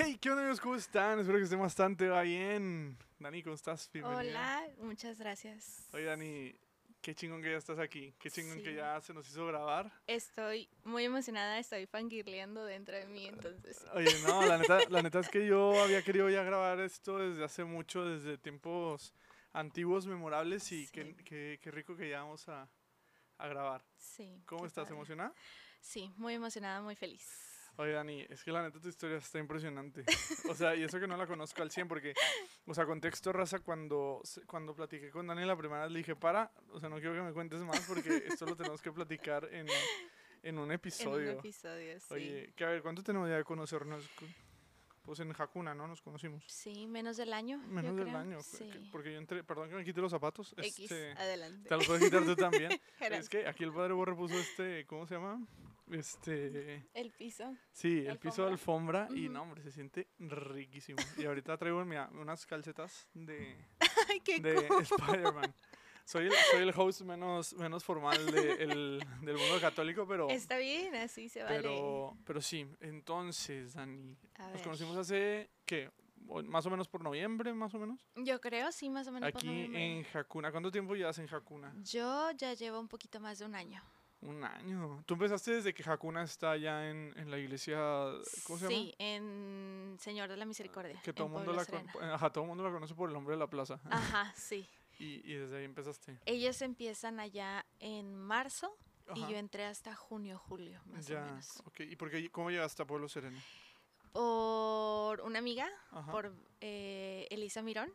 Hey, ¿qué onda amigos? ¿Cómo están? Espero que estén bastante bien. Dani, ¿cómo estás? Bienvenida. Hola, muchas gracias. Oye, Dani, qué chingón que ya estás aquí. Qué chingón que ya se nos hizo grabar. Estoy muy emocionada, estoy fangirleando dentro de mí, entonces. Oye, no, la neta, la neta es que yo había querido ya grabar esto desde hace mucho, desde tiempos antiguos, memorables, y qué, Sí. qué- qué rico que ya vamos a, a grabar. Sí. ¿Cómo estás? padre. ¿Emocionada? Sí, muy emocionada, muy feliz. Oye, Dani, es que la neta tu historia está impresionante. O sea, y eso que no la conozco al 100 porque, o sea, contexto raza, cuando, cuando platiqué con Dani la primera vez le dije, para, o sea, no quiero que me cuentes más porque esto lo tenemos que platicar en, en un En episodio. un episodio, sí. Oye, que a ver, ¿cuánto tenemos ya de conocernos? Pues en Hakuna, ¿no? Nos conocimos. Sí, menos del año. Menos del creo. año. Sí. que- Porque yo entré, perdón que me quite los zapatos. X, Este, adelante. te los puedes quitar tú también. es que aquí el padre Borre puso este, ¿cómo se llama? Este... El piso. Sí, el piso de alfombra y no, hombre, se siente riquísimo. Y ahorita traigo mira, unas calcetas de, Ay, qué de. Spider-Man. Soy el, soy el host menos, menos formal de- el- del mundo católico, pero, Está bien, así se vale. pero, pero sí. Entonces, Dani, A nos conocimos hace, ¿qué? Más o menos por noviembre, más o menos. Yo creo, sí, más o menos. por Aquí noviembre. en Hakuna. ¿Cuánto tiempo llevas en Hakuna? Yo ya llevo un poquito más de un año. Un año. ¿Tú empezaste desde que Hakuna está ya en, en la iglesia, ¿cómo se llama? Sí, en Señor de la Misericordia. Que todo el mundo la, ajá, todo el mundo la conoce por el nombre de la plaza. Ajá, sí. Y, y desde ahí empezaste. Ellos empiezan allá en marzo y yo entré hasta junio, julio, más o ya, menos. ok. ¿Y por qué, cómo llegaste a Pueblo Sereno? Por una amiga, Ajá. por eh, Elisa Mirón.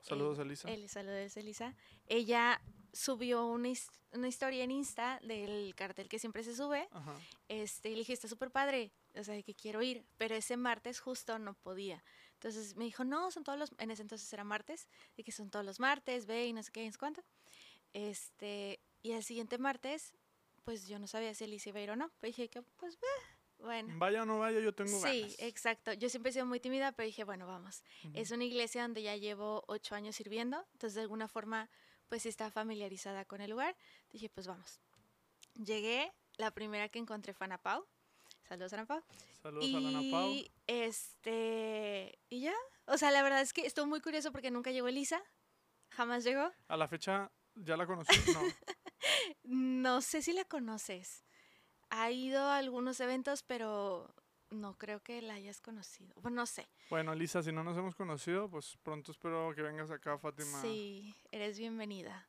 Saludos a Lisa. El saludos Elisa. Ella subió una, his- una historia en Insta del cartel que siempre se sube. Ajá. Este, y le dije, está súper padre, o sea, que quiero ir, pero ese martes justo no podía. Entonces me dijo, no, son todos los, en ese entonces era martes, y que son todos los martes, ve y no sé qué, no sé cuánto. Este, y el siguiente martes, pues yo no sabía si Elisa iba a ir o no, pero dije que, pues, ve, bueno. Vaya o no vaya, yo tengo Sí, ganas. exacto. Yo siempre he sido muy tímida, pero dije, bueno, vamos. Ujú. Es una iglesia donde ya llevo ocho años sirviendo, entonces de alguna forma, pues sí está familiarizada con el lugar. Dije, pues vamos. Llegué, la primera que encontré fue Ana Pau. Saludos, Ana Pau. Saludos a Lana Pau. Y este, y ya. O sea, la verdad es que estuvo muy curioso porque nunca llegó Elisa. Jamás llegó. A la fecha, ¿ya la conocí? No. No sé si la conoces. Ha ido a algunos eventos, pero no creo que la hayas conocido. Bueno, no sé. bueno, Lisa, si no nos hemos conocido, pues pronto espero que vengas acá, Fátima. Sí, eres bienvenida.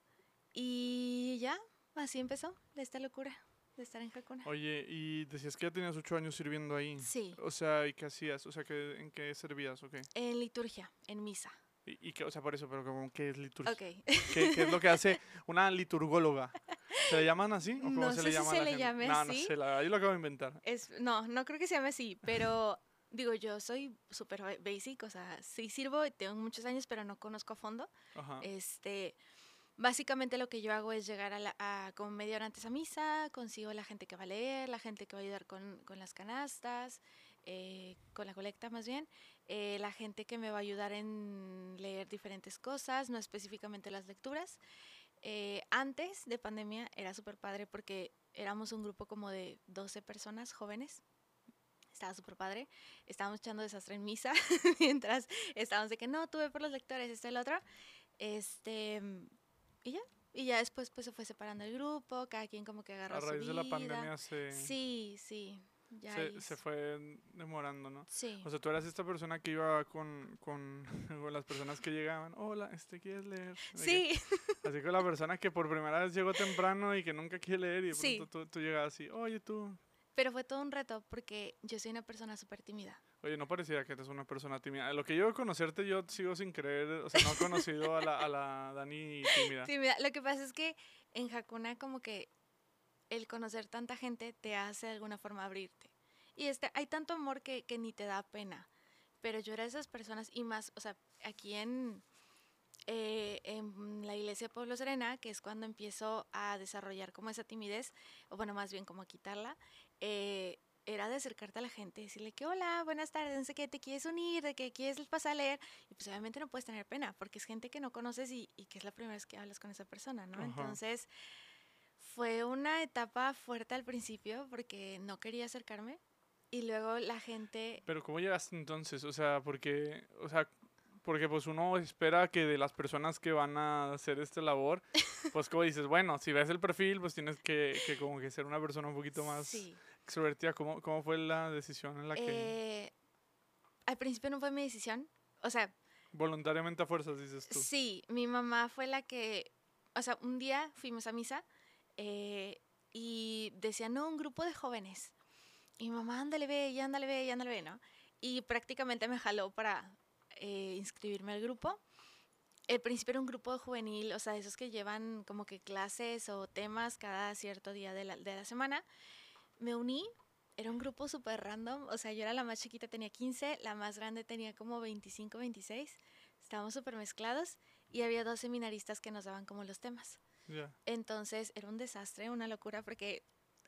Y ya, así empezó esta locura de estar en Hakuna. Oye, y decías que ya tenías ocho años sirviendo ahí. Sí, O sea, ¿y qué hacías? O sea, ¿qué, ¿en qué servías o qué? en liturgia, en misa. Y, y qué, o sea, por eso, pero como, ¿qué es liturgia? Ok. ¿Qué, qué es lo que hace una liturgóloga? ¿Se le llaman así? ¿O cómo No se sé le si llama a se le llame no, así. No sé, la, yo lo acabo de inventar. Es, no, no creo que se llame así, pero digo, yo soy súper ba- basic, o sea, sí sirvo y tengo muchos años, pero no conozco a fondo. Ajá. Este, básicamente lo que yo hago es llegar a, la, media hora antes a misa, consigo la gente que va a leer, la gente que va a ayudar con, las canastas, eh, con la colecta más bien, eh, la gente que me va a ayudar en leer diferentes cosas, no específicamente las lecturas. Eh, antes de pandemia era súper padre porque éramos un grupo como de 12 personas jóvenes. Estaba súper padre. Estábamos echando desastre en misa mientras estábamos de que no, tuve por los lectores, esto lo otro. Este, y ya. Y ya después pues se fue separando el grupo, cada quien como que agarró a su raíz de la vida. pandemia se, Sí, sí. Ya se, se fue demorando, ¿no? Sí. O sea, tú eras esta persona que iba con, con, con las personas que llegaban. Hola, este ¿quieres leer? Que- Sí, así que la persona que por primera vez llegó temprano y que nunca quiere leer y de Sí. pronto tú, tú llegabas así, oye tú, pero fue todo un reto porque yo soy una persona súper tímida. Oye, no parecía que eres una persona tímida. Lo que yo de conocerte, yo sigo sin creer, o sea, no he conocido a la, a la Dani tímida. Tímida. Lo que pasa es que en Hakuna como que el conocer tanta gente te hace de alguna forma abrirte. Y este, hay tanto amor que, que ni te da pena. Pero yo era de esas personas y más, o sea, aquí en, eh, en la iglesia de Pueblo Serena, que es cuando empiezo a desarrollar como esa timidez, o bueno, más bien como a quitarla, eh, era de acercarte a la gente, decirle que hola, buenas tardes, no sé qué, te quieres unir, de que quieres pasar a leer, y pues obviamente no puedes tener pena, porque es gente que no conoces y, y que es la primera vez que hablas con esa persona, ¿no? Ajá. Entonces, fue una etapa fuerte al principio porque no quería acercarme, Y luego la gente... Pero ¿cómo llegaste entonces? O sea, porque, o sea, porque pues uno espera que de las personas que van a hacer esta labor, pues como dices, bueno, si ves el perfil, pues tienes que, que como que ser una persona un poquito más Sí. Extrovertida. ¿Cómo, ¿Cómo fue la decisión en la que Eh, al principio no fue mi decisión. O sea, voluntariamente a fuerzas dices tú? sí, mi mamá fue la que... O sea, un día fuimos a misa eh, y decía, no, un grupo de jóvenes. Y mi mamá, ándale, ve, y ándale, ve, y ándale, ve, ¿no? Y prácticamente me jaló para eh, inscribirme al grupo. El principio era un grupo juvenil, o sea, esos que llevan como que clases o temas cada cierto día de la, de la semana. Me uní, era un grupo súper random, o sea, yo era la más chiquita, tenía 15, la más grande tenía como 25, 26. Estábamos súper mezclados y había dos seminaristas que nos daban como los temas. Ya. Entonces era un desastre, una locura, porque,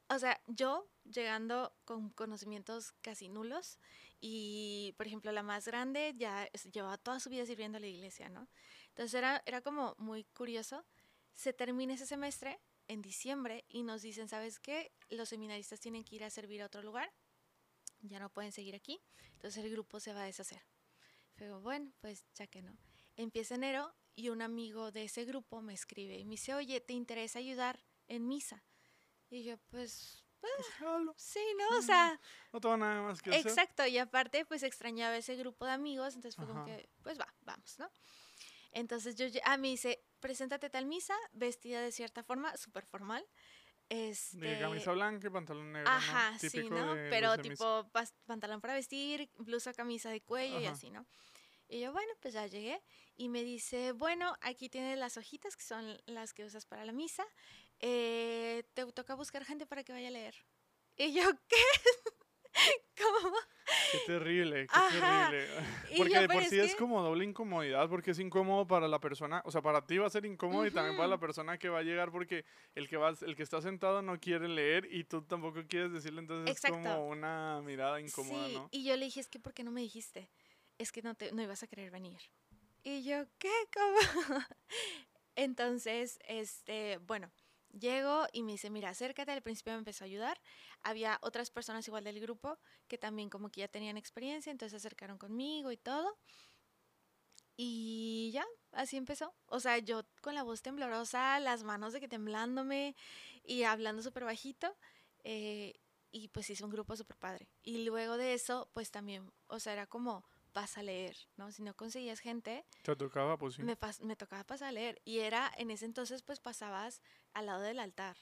o sea, yo llegando con conocimientos casi nulos y, por ejemplo, la más grande ya llevaba toda su vida sirviendo a la iglesia, ¿no? Entonces era, era como muy curioso. Se termina ese semestre en diciembre y nos dicen, ¿sabes qué? Los seminaristas tienen que ir a servir a otro lugar, ya no pueden seguir aquí, entonces el grupo se va a deshacer. Pero bueno, pues ya que no. Empieza enero y un amigo de ese grupo me escribe y me dice, oye, ¿te interesa ayudar en misa? Y yo, pues, Pues, jalo, sí, ¿no? O sea, no tengo nada más que hacer. exacto. Y aparte, pues extrañaba ese grupo de amigos, entonces fue como Ajá. que, pues va, vamos, ¿no? Entonces yo, lle- ah, me dice, preséntate tal misa, vestida de cierta forma, súper formal. Este, De camisa blanca y pantalón negro, Ajá, ¿no? sí, ¿no? Pero tipo pantalón para vestir, blusa, camisa de cuello y Ajá. así, ¿no? Y yo, bueno, pues ya llegué y me dice, bueno, aquí tienes las hojitas que son las que usas para la misa. eh, te toca buscar gente para que vaya a leer. Y yo, ¿qué? ¿Cómo? Qué terrible, qué Ajá. terrible. Porque yo, de por es sí es que- como doble incomodidad, porque es incómodo para la persona, o sea, para ti va a ser incómodo y también para la persona que va a llegar, porque el que va, el que está sentado no quiere leer y tú tampoco quieres decirle, entonces es Exacto. como una mirada incómoda, sí, ¿no? y yo le dije, es que ¿por qué no me dijiste? Es que no, te, no ibas a querer venir. Y yo, ¿qué? ¿Cómo? Entonces, este, bueno, llego y me dice, mira, acércate. Al principio me empezó a ayudar. Había otras personas igual del grupo que también como que ya tenían experiencia, entonces se acercaron conmigo y todo. Y ya, así empezó. O sea, yo con la voz temblorosa, las manos de que temblándome y hablando súper bajito. eh, y pues hice un grupo súper padre. Y luego de eso, pues también, o sea, era como, vas a leer, ¿no? Si no conseguías gente, Te tocaba, pues sí. me, me tocaba pasar a leer. Y era, en ese entonces, pues pasabas al lado del altar,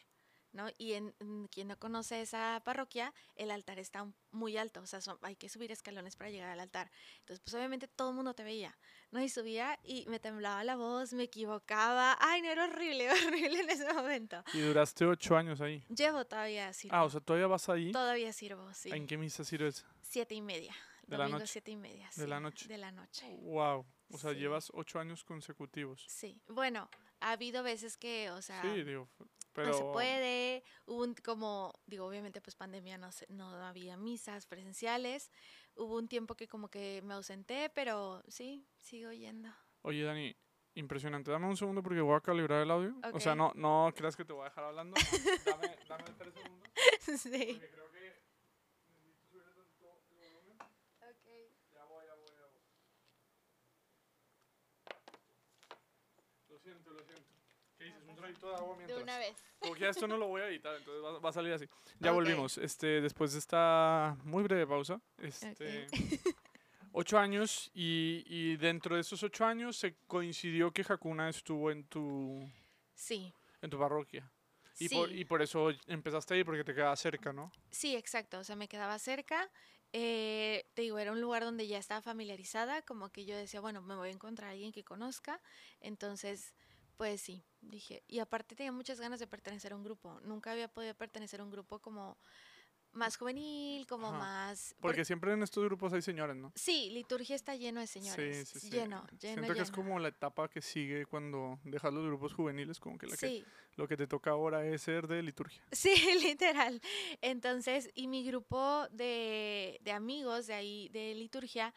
¿no? Y en, en quien no conoce esa parroquia, el altar está muy alto, o sea, son- hay que subir escalones para llegar al altar. Entonces, pues obviamente todo el mundo te veía, ¿no? Y subía y me temblaba la voz, me equivocaba. Ay, no, era horrible, horrible en ese momento. Y duraste ocho años ahí. Llevo todavía sirvo. Ah, o sea, ¿todavía vas ahí? Todavía sirvo, sí. ¿En qué misa sirves? Siete y media. De la Domingo noche. siete y media. De la sí, noche. De la noche. Wow. O sea, Sí. llevas ocho años consecutivos. Sí. Bueno, ha habido veces que, o sea, Sí, digo, pero... no se puede. Hubo un, como, digo, obviamente, pues pandemia no, se- no había misas presenciales. Hubo un tiempo que como que me ausenté, pero sí, sigo yendo. Oye, Dani, impresionante. Dame un segundo porque voy a calibrar el audio. O sea, no, no creas que te voy a dejar hablando. dame, dame tres segundos. sí. Porque creo que necesito subir tantito el volumen. Ya voy, ya voy, ya voy. Lo siento, lo siento. ¿Qué dices? ¿Un traguito de agua mientras? De una vez. Porque ya esto no lo voy a editar, entonces va, va a salir así. Ya Ok. volvimos. Este, después de esta muy breve pausa. Este, ocho años y, y dentro de esos ocho años se coincidió que Hakuna estuvo en tu, Sí. en tu parroquia. Y, sí. por, y por eso empezaste ahí, porque te quedaba cerca, ¿no? Sí, exacto. O sea, me quedaba cerca. eh, te digo, era un lugar donde ya estaba familiarizada, como que yo decía, bueno, me voy a encontrar a alguien que conozca. Entonces, pues sí, dije. Y aparte tenía muchas ganas de pertenecer a un grupo. Nunca había podido pertenecer a un grupo como más juvenil, como Ajá. más... por- Porque siempre en estos grupos hay señores, ¿no? Sí, liturgia está lleno de señores. Sí, sí, sí. Lleno, lleno, Siento que es como la etapa que sigue cuando dejas los grupos juveniles, como que, la que lo que te toca ahora es ser de liturgia. Sí, literal. Entonces, y mi grupo de, de amigos de ahí, de liturgia,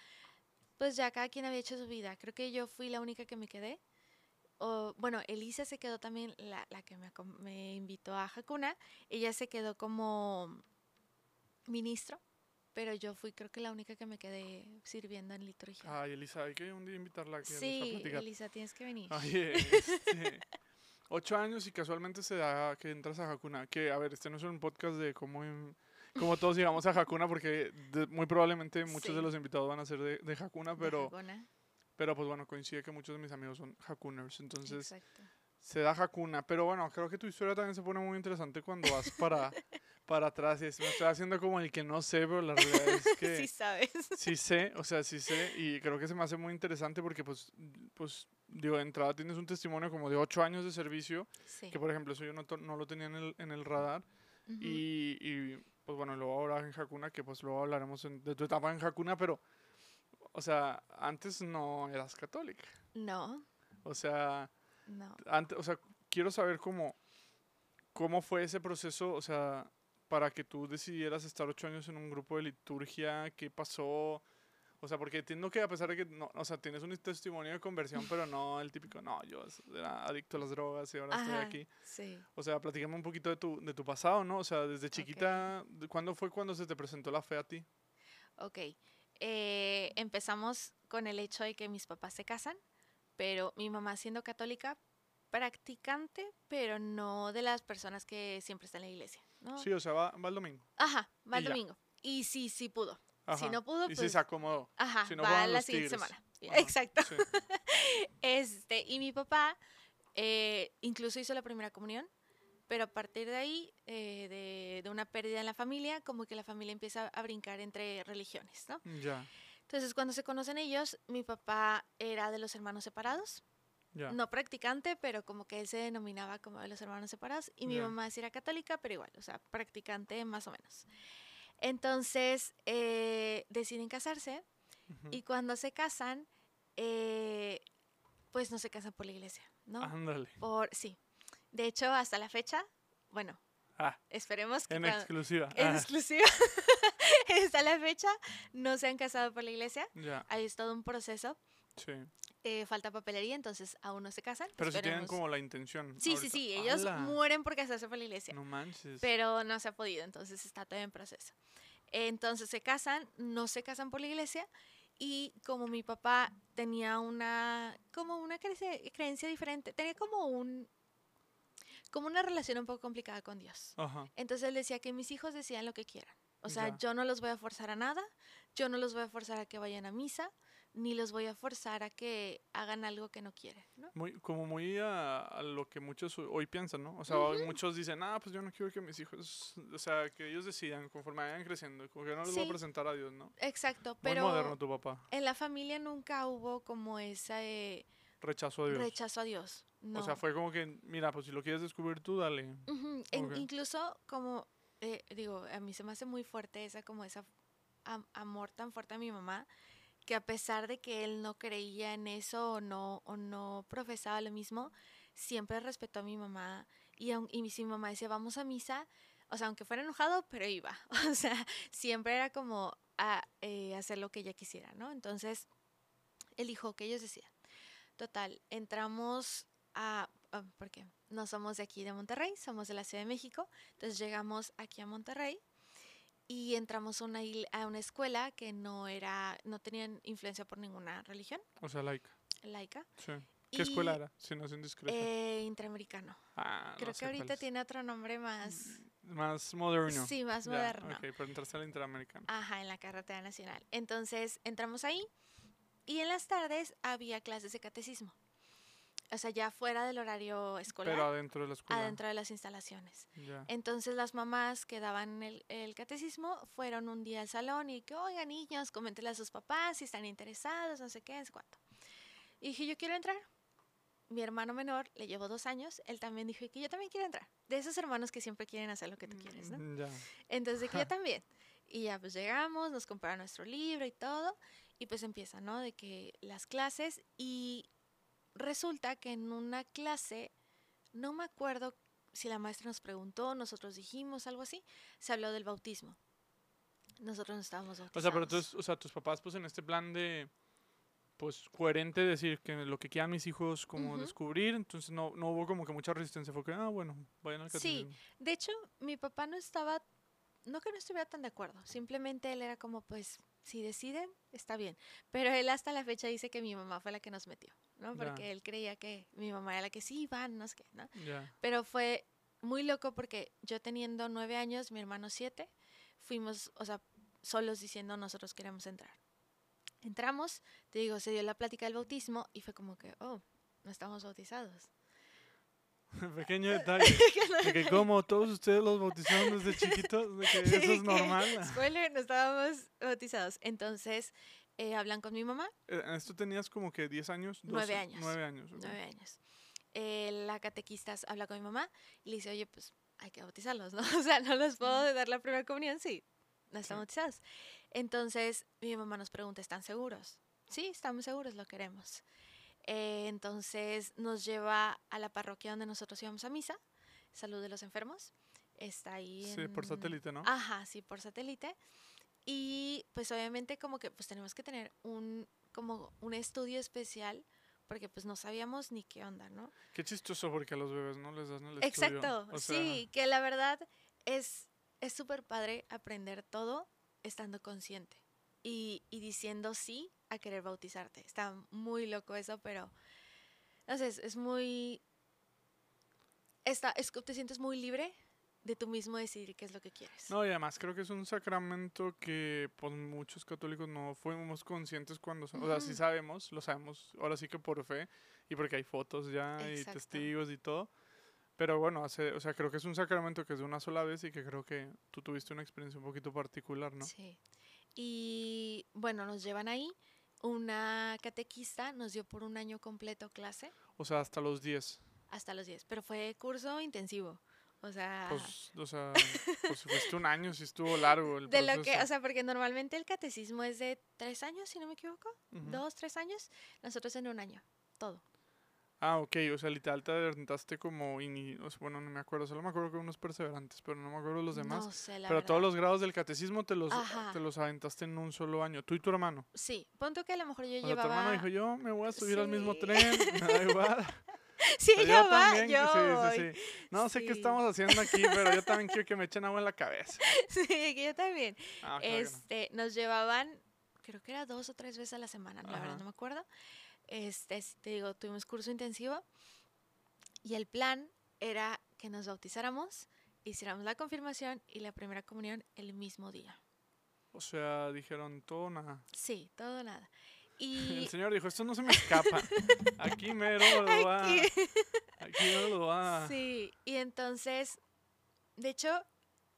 pues ya cada quien había hecho su vida. Creo que yo fui la única que me quedé. O, bueno, Elisa se quedó también, la, la que me, me invitó a Hakuna. Ella se quedó como ministro pero yo fui creo que la única que me quedé sirviendo en liturgia. Ay, Elisa, hay que un día invitarla aquí sí. Elisa, tienes que venir. Oye, este, ocho años y casualmente se da que entras a Hakuna. Que, a ver, este no es un podcast de cómo, cómo todos llegamos a Hakuna, porque de- muy probablemente muchos Sí. de los invitados van a ser de, de Hakuna, de pero. Pero pues bueno, coincide que muchos de mis amigos son Hakuners. Entonces, Exacto. se da Hakuna. Pero bueno, creo que tu historia también se pone muy interesante cuando vas para, para atrás. Y es- me estoy haciendo como el que no sé, pero la realidad es que Sí sabes. sí sé, o sea, sí sé. Y creo que se me hace muy interesante porque, pues, pues digo, de entrada tienes un testimonio como de ocho años de servicio, Sí. que por ejemplo eso yo no, no lo tenía en el, en el radar. Ujú. Y, y, pues bueno, luego ahora en Hakuna, que pues luego hablaremos en- de tu etapa en Hakuna, pero, o sea, antes no eras católica. No, O sea, no. antes, o sea, quiero saber cómo, cómo fue ese proceso, o sea, para que tú decidieras estar ocho años en un grupo de liturgia, qué pasó, o sea, porque entiendo que a pesar de que, no, o sea, tienes un testimonio de conversión, pero no el típico, no, yo era adicto a las drogas y ahora estoy aquí. Sí. O sea, platícame un poquito de tu, de tu pasado, ¿no? O sea, desde chiquita, ¿de ¿cuándo fue cuando se te presentó la fe a ti? Ok. Eh, empezamos con el hecho de que mis papás se casan, pero mi mamá siendo católica, practicante, pero no de las personas que siempre están en la iglesia, ¿no? Sí, o sea, va, va el domingo. Ajá, va el Y ya. domingo. Y sí, sí pudo. Ajá. Si no pudo, y pues... sí se acomodó. Ajá, si no va la siguiente semana. Ajá, Exacto. sí. Este, y mi papá eh, incluso hizo la primera comunión, pero a partir de ahí, eh, de, de una pérdida en la familia, como que la familia empieza a brincar entre religiones, ¿no? Ya, Entonces, cuando se conocen ellos, mi papá era de los hermanos separados, ya. no practicante, pero como que él se denominaba como de los hermanos separados, y mi mamá sí era católica, pero igual, o sea, practicante más o menos. Entonces, eh, deciden casarse, Ujú. y cuando se casan, eh, pues no se casan por la iglesia, ¿no? Ándale. Por, sí. De hecho, hasta la fecha, bueno, Ah, esperemos que en cuando- exclusiva. en Ah, exclusiva, hasta la fecha no se han casado por la iglesia. ya, Ahí es todo un proceso. sí. eh, falta papelería, entonces aún no se casan. Pero si tienen como la intención. Sí, sí, ahorita. sí, ellos ¡Hala! mueren por casarse por la iglesia. No manches. Pero no se ha podido, entonces está todo en proceso. Entonces se casan, no se casan por la iglesia y como mi papá tenía una como una creencia, creencia diferente, tenía como un como una relación un poco complicada con Dios. Ajá. Entonces él decía que mis hijos decían lo que quieran. O sea, Ya. yo no los voy a forzar a nada, yo no los voy a forzar a que vayan a misa, ni los voy a forzar a que hagan algo que no quieren, ¿no? Muy, como muy a, a lo que muchos ho- hoy piensan, ¿no? O sea, hoy muchos dicen, ah, pues yo no quiero que mis hijos, o sea, que ellos decidan conforme vayan creciendo, como que no les voy a presentar a Dios, ¿no? Exacto, Muy pero moderno tu papá. en la familia nunca hubo como ese Rechazo a Dios. rechazo a Dios. No. O sea, fue como que, mira, pues si lo quieres descubrir tú, dale. Incluso como, eh, digo, a mí se me hace muy fuerte esa como esa am- amor tan fuerte a mi mamá, que a pesar de que él no creía en eso o no, o no profesaba lo mismo, siempre respetó a mi mamá. Y, aun- y si mi mamá decía, vamos a misa, o sea, aunque fuera enojado, pero iba. O sea, siempre era como a, eh, hacer lo que ella quisiera, ¿no? Entonces, él dijo que ellos decían. Total, entramos a, a- porque no somos de aquí de Monterrey, somos de la Ciudad de México, entonces llegamos aquí a Monterrey y entramos a una, a una escuela que no era, no tenían influencia por ninguna religión O sea, laica. laica, Sí. ¿Qué escuela era? Si no es indiscreción. eh, interamericano. ah, no Creo sé que ahorita tiene otro nombre más, Más moderno. sí, más Ya, moderno. Ok, pero entraste al Interamericano. Ajá, en la carretera nacional. Entonces entramos ahí y en las tardes había clases de catecismo. O sea, ya fuera del horario escolar, Pero adentro de la escuela. adentro de las instalaciones. Ya. Entonces las mamás que daban el, el catecismo fueron un día al salón y que, oigan niños, coméntenle a sus papás si están interesados, no sé qué, no sé cuánto. Y dije, yo quiero entrar. Mi hermano menor le llevó dos años, él también dijo que yo también quiero entrar. De esos hermanos que siempre quieren hacer lo que tú quieres, ¿no? Mm, Ya. Entonces que yo también. Y ya pues llegamos, nos compraron nuestro libro y todo, y pues empieza, ¿no? De que las clases y resulta que en una clase, no me acuerdo si la maestra nos preguntó, nosotros dijimos algo así, se habló del bautismo. Nosotros no estábamos bautizados. O sea, pero entonces, o sea, tus papás, pues en este plan de, pues coherente decir que lo que quieran mis hijos como descubrir, entonces no, no hubo como que mucha resistencia, fue que, ah, bueno, vayan al Sí. catecismo. De hecho, mi papá no estaba no que no estuviera tan de acuerdo, simplemente él era como, pues, si deciden, está bien. Pero él hasta la fecha dice que mi mamá fue la que nos metió, ¿no? Porque él creía que mi mamá era la que sí, van, no sé qué, ¿no? Ya. Pero fue muy loco porque yo teniendo nueve años, mi hermano siete, fuimos, o sea, solos diciendo nosotros queremos entrar. Entramos, te digo, se dio la plática del bautismo y fue como que, oh, no estamos bautizados. Pequeño detalle. De que como todos ustedes los bautizaron desde chiquitos, de que eso es normal. Spoiler, no estábamos bautizados. Entonces, eh, hablan con mi mamá, Eh, ¿En esto tenías como que 10 años? Nueve 12, años. Nueve años. ok. nueve años. Eh, la catequista habla con mi mamá y le dice, oye, pues hay que bautizarlos, ¿no? O sea, no los puedo dar la primera comunión, sí, no están Sí. bautizados. Entonces, mi mamá nos pregunta, ¿están seguros? Sí, estamos seguros, lo queremos. Eh, entonces, nos lleva a la parroquia donde nosotros íbamos a misa, Salud de los Enfermos. Está ahí Sí, por en- satélite, ¿no? Ajá, sí, por satélite. Y pues obviamente como que pues tenemos que tener un como un estudio especial porque pues no sabíamos ni qué onda, ¿no? Qué chistoso porque a los bebés no les dan el estudio. Exacto, o sea, sí, que la verdad es es súper padre aprender todo estando consciente y, y diciendo sí a querer bautizarte. Está muy loco eso, pero no sé, es, es muy... Está, es, te sientes muy libre de tú mismo decidir qué es lo que quieres. No, y además creo que es un sacramento que pues muchos católicos no fuimos conscientes cuando, sa- o sea, sí sabemos, lo sabemos, ahora sí que por fe y porque hay fotos ya y testigos y todo. Pero bueno, hace, o sea, creo que es un sacramento que es de una sola vez y que creo que tú tuviste una experiencia un poquito particular, ¿no? Sí. Y bueno, nos llevan ahí. Una catequista nos dio por un año completo clase, O sea, hasta los 10. hasta los 10, pero fue curso intensivo. O sea, Pues, o sea, pues fuiste un año, sí estuvo largo el de lo que, proceso. o sea, porque normalmente el catecismo es de tres años, si no me equivoco, dos, tres años, nosotros en un año, todo. Ah, ok, o sea, literal te adelantaste como, ini- o sea, bueno, no me acuerdo, solo me acuerdo que unos perseverantes, pero no me acuerdo los demás. No sé, la pero todos los grados del catecismo te los, Ajá. te los aventaste en un solo año, tú y tu hermano. Sí, punto que a lo mejor yo O sea, tu hermano llevaba... dijo, yo me voy a subir al mismo tren, me da igual. sí, O sea, ya va, también, yo sí, voy. sí, sí. No sé qué estamos haciendo aquí, pero yo también quiero que me echen agua en la cabeza. Sí, que yo también. Ah, claro que no. este, nos llevaban, creo que era dos o tres veces a la semana, la verdad no me acuerdo. Este, s- te digo, tuvimos curso intensivo y el plan era que nos bautizáramos, hiciéramos la confirmación y la primera comunión el mismo día. O sea, dijeron todo nada. Sí, todo o nada. El Y señor dijo, esto no se me escapa. Aquí mero lo va, Aquí. aquí mero lo va. sí, y entonces, de hecho,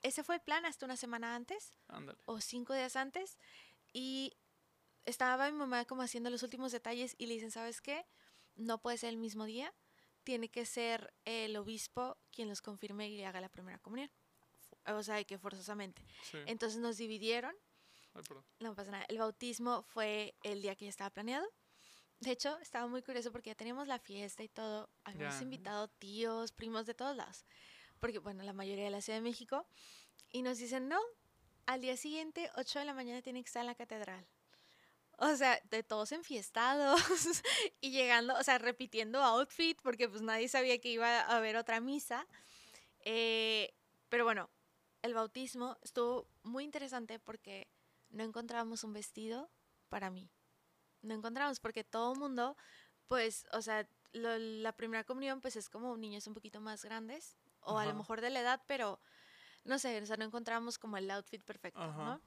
ese fue el plan hasta una semana antes. Ándale. o cinco días antes y estaba mi mamá como haciendo los últimos detalles y le dicen, ¿sabes qué? No puede ser el mismo día, tiene que ser el obispo quien los confirme y haga la primera comunión. O sea, que forzosamente. Sí. Entonces nos dividieron, Ay, perdón. no pasa nada. El bautismo fue el día que ya estaba planeado. De hecho, estaba muy curioso porque ya teníamos la fiesta y todo. Habíamos Ya. invitado tíos, primos de todos lados. Porque, bueno, la mayoría de la Ciudad de México. Y nos dicen, no, al día siguiente, 8 de la mañana, tiene que estar en la catedral. O sea, de todos enfiestados y llegando, o sea, repitiendo outfit porque pues nadie sabía que iba a haber otra misa. Eh, pero bueno, el bautismo estuvo muy interesante porque no encontrábamos un vestido para mí. No encontramos porque todo el mundo, pues, o sea, lo- la primera comunión pues es como niños un poquito más grandes o a lo mejor de la edad, pero no sé, o sea, no encontramos como el outfit perfecto, Ajá. ¿no?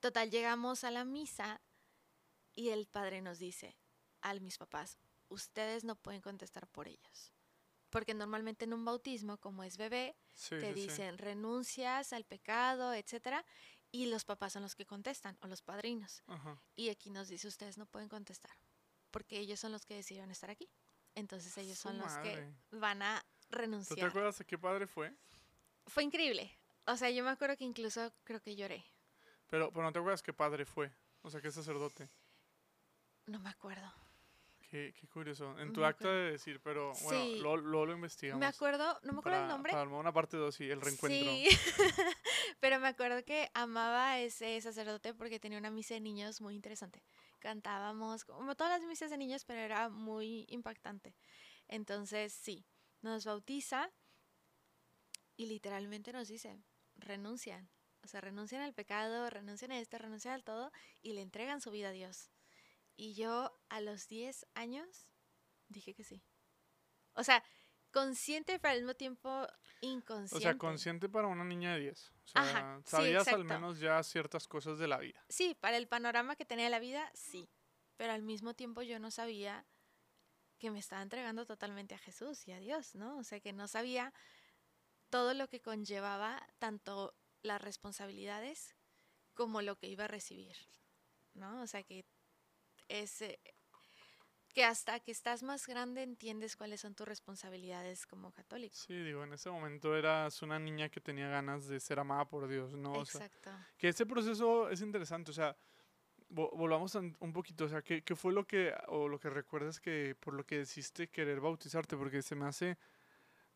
Total, llegamos a la misa y el padre nos dice a mis papás, ustedes no pueden contestar por ellos. Porque normalmente en un bautismo, como es bebé, Sí, te sí, sí. dicen renuncias al pecado, etcétera, y los papás son los que contestan o los padrinos. Ajá. Y aquí nos dice ustedes no pueden contestar, porque ellos son los que decidieron estar aquí. Entonces ellos Su son los que van a ¿Tú te renunciar. acuerdas de qué padre fue? Fue increíble. O sea, yo me acuerdo que incluso creo que lloré. Pero, pero no te acuerdas qué padre fue. O sea, qué sacerdote. No me acuerdo. Qué, qué curioso. En tu Me acuerdo. de decir, pero bueno, Sí. luego, luego lo investigamos. Me acuerdo, no me acuerdo el nombre. Para una parte 2 y el reencuentro. Sí, pero me acuerdo que amaba a ese sacerdote porque tenía una misa de niños muy interesante. Cantábamos, como todas las misas de niños, pero era muy impactante. Entonces, sí, nos bautiza y literalmente nos dice, renuncian. O sea, renuncian al pecado, renuncian a esto, renuncian al todo y le entregan su vida a Dios. Y yo a los 10 años dije que sí. O sea, consciente pero al mismo tiempo inconsciente. O sea, consciente para una niña de 10. O sea, sabías al menos ya ciertas cosas de la vida. Sí, para el panorama que tenía la vida, sí. Pero al mismo tiempo yo no sabía que me estaba entregando totalmente a Jesús y a Dios, ¿no? O sea, que no sabía todo lo que conllevaba tanto las responsabilidades como lo que iba a recibir, ¿no? O sea, que es que hasta que estás más grande entiendes cuáles son tus responsabilidades como católico. Sí, digo, en ese momento eras una niña que tenía ganas de ser amada por Dios, ¿no? Exacto. que ese proceso es interesante, o sea, volvamos un poquito, o sea, ¿qué, ¿qué, fue lo que, o lo que recuerdas que, por lo que decidiste querer bautizarte? Porque se me hace,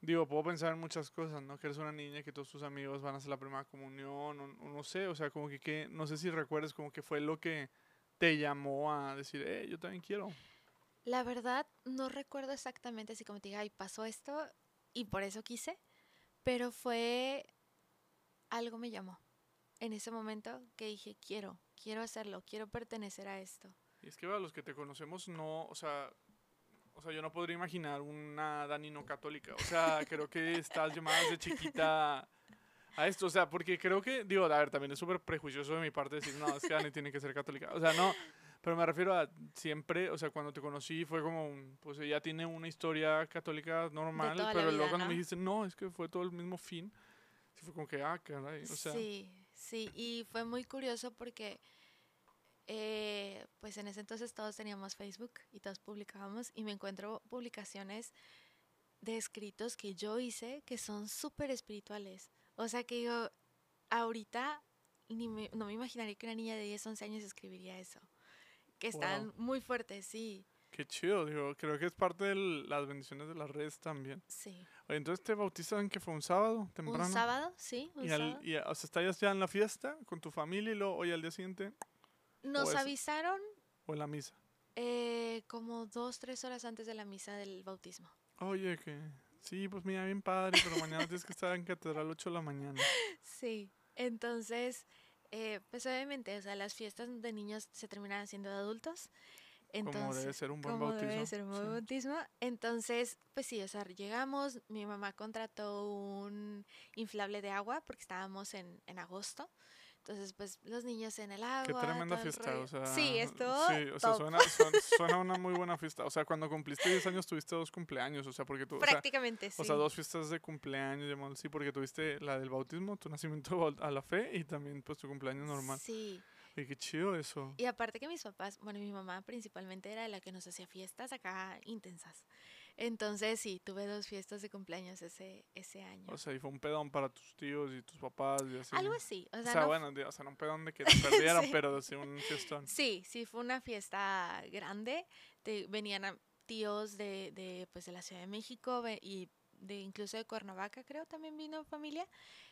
digo, puedo pensar en muchas cosas, ¿no? Que eres una niña, que todos tus amigos van a hacer la primera comunión, o, no sé, o sea, como que, que, no sé si recuerdas como que fue lo que te llamó a decir, eh, yo también quiero. La verdad, no recuerdo exactamente así como te diga, ay, pasó esto y por eso quise, pero fue algo me llamó en ese momento que dije, quiero, quiero hacerlo, quiero pertenecer a esto. Y es que a los que te conocemos no, o sea, o sea, yo no podría imaginar una Dani no católica. O sea, creo que estás llamada desde chiquita a esto. O sea, porque creo que, digo, a ver, también es súper prejuicioso de mi parte decir, no, es que Dani tiene que ser católica. O sea, no, pero me refiero a siempre, o sea, cuando te conocí fue como, un, pues ella tiene una historia católica normal, pero luego cuando me dijiste, no, es que fue todo el mismo fin, sí fue como que, ah, caray, o sea. Sí, sí, y fue muy curioso porque, eh, pues en ese entonces todos teníamos Facebook y todos publicábamos y me encuentro publicaciones de escritos que yo hice que son súper espirituales. O sea que yo ahorita ni no me imaginaría que una niña de 10, 11 años escribiría eso que están muy fuertes, sí. Qué chido, digo, creo que es parte de las bendiciones de las redes también. Sí. Oye, entonces te bautizan que fue un sábado temprano. Un sábado, sí. Un y, sábado. y o sea, estás ya en la fiesta con tu familia y luego hoy al día siguiente. Nos avisaron. ¿O en la misa? Eh, como dos, tres horas antes de la misa del bautismo. Oye, que sí, pues mira, bien padre, pero mañana tienes que estar en catedral 8 de la mañana. Sí, entonces eh, pues obviamente, o sea, las fiestas de niños se terminan haciendo de adultos. Entonces, como debe ser un buen bautismo. Debe ser un buen bautismo. Entonces, pues sí, o sea, llegamos, mi mamá contrató un inflable de agua porque estábamos en, en agosto. Entonces, pues los niños en el agua. Qué tremenda fiesta, o sea. Sí, esto. Sí, o sea, suena, suena, una muy buena fiesta. O sea, cuando cumpliste 10 años tuviste dos cumpleaños, o sea, porque tú. Prácticamente, sí. O sea, dos fiestas de cumpleaños, sí, porque tuviste la del bautismo, tu nacimiento a la fe y también, pues, tu cumpleaños normal. Sí. Y qué chido eso. Y aparte que mis papás, bueno, mi mamá principalmente era la que nos hacía fiestas acá intensas. Entonces sí, tuve dos fiestas de cumpleaños ese, ese año. O sea, y fue un pedón para tus tíos y tus papás y así. Algo así. O sea, bueno, o sea, no un pedón de que te perdieran, pero sí un fiestón. Sí, sí, fue una fiesta grande. venían tíos de, de, pues, de la Ciudad de México y de incluso de Cuernavaca, creo, también vino familia.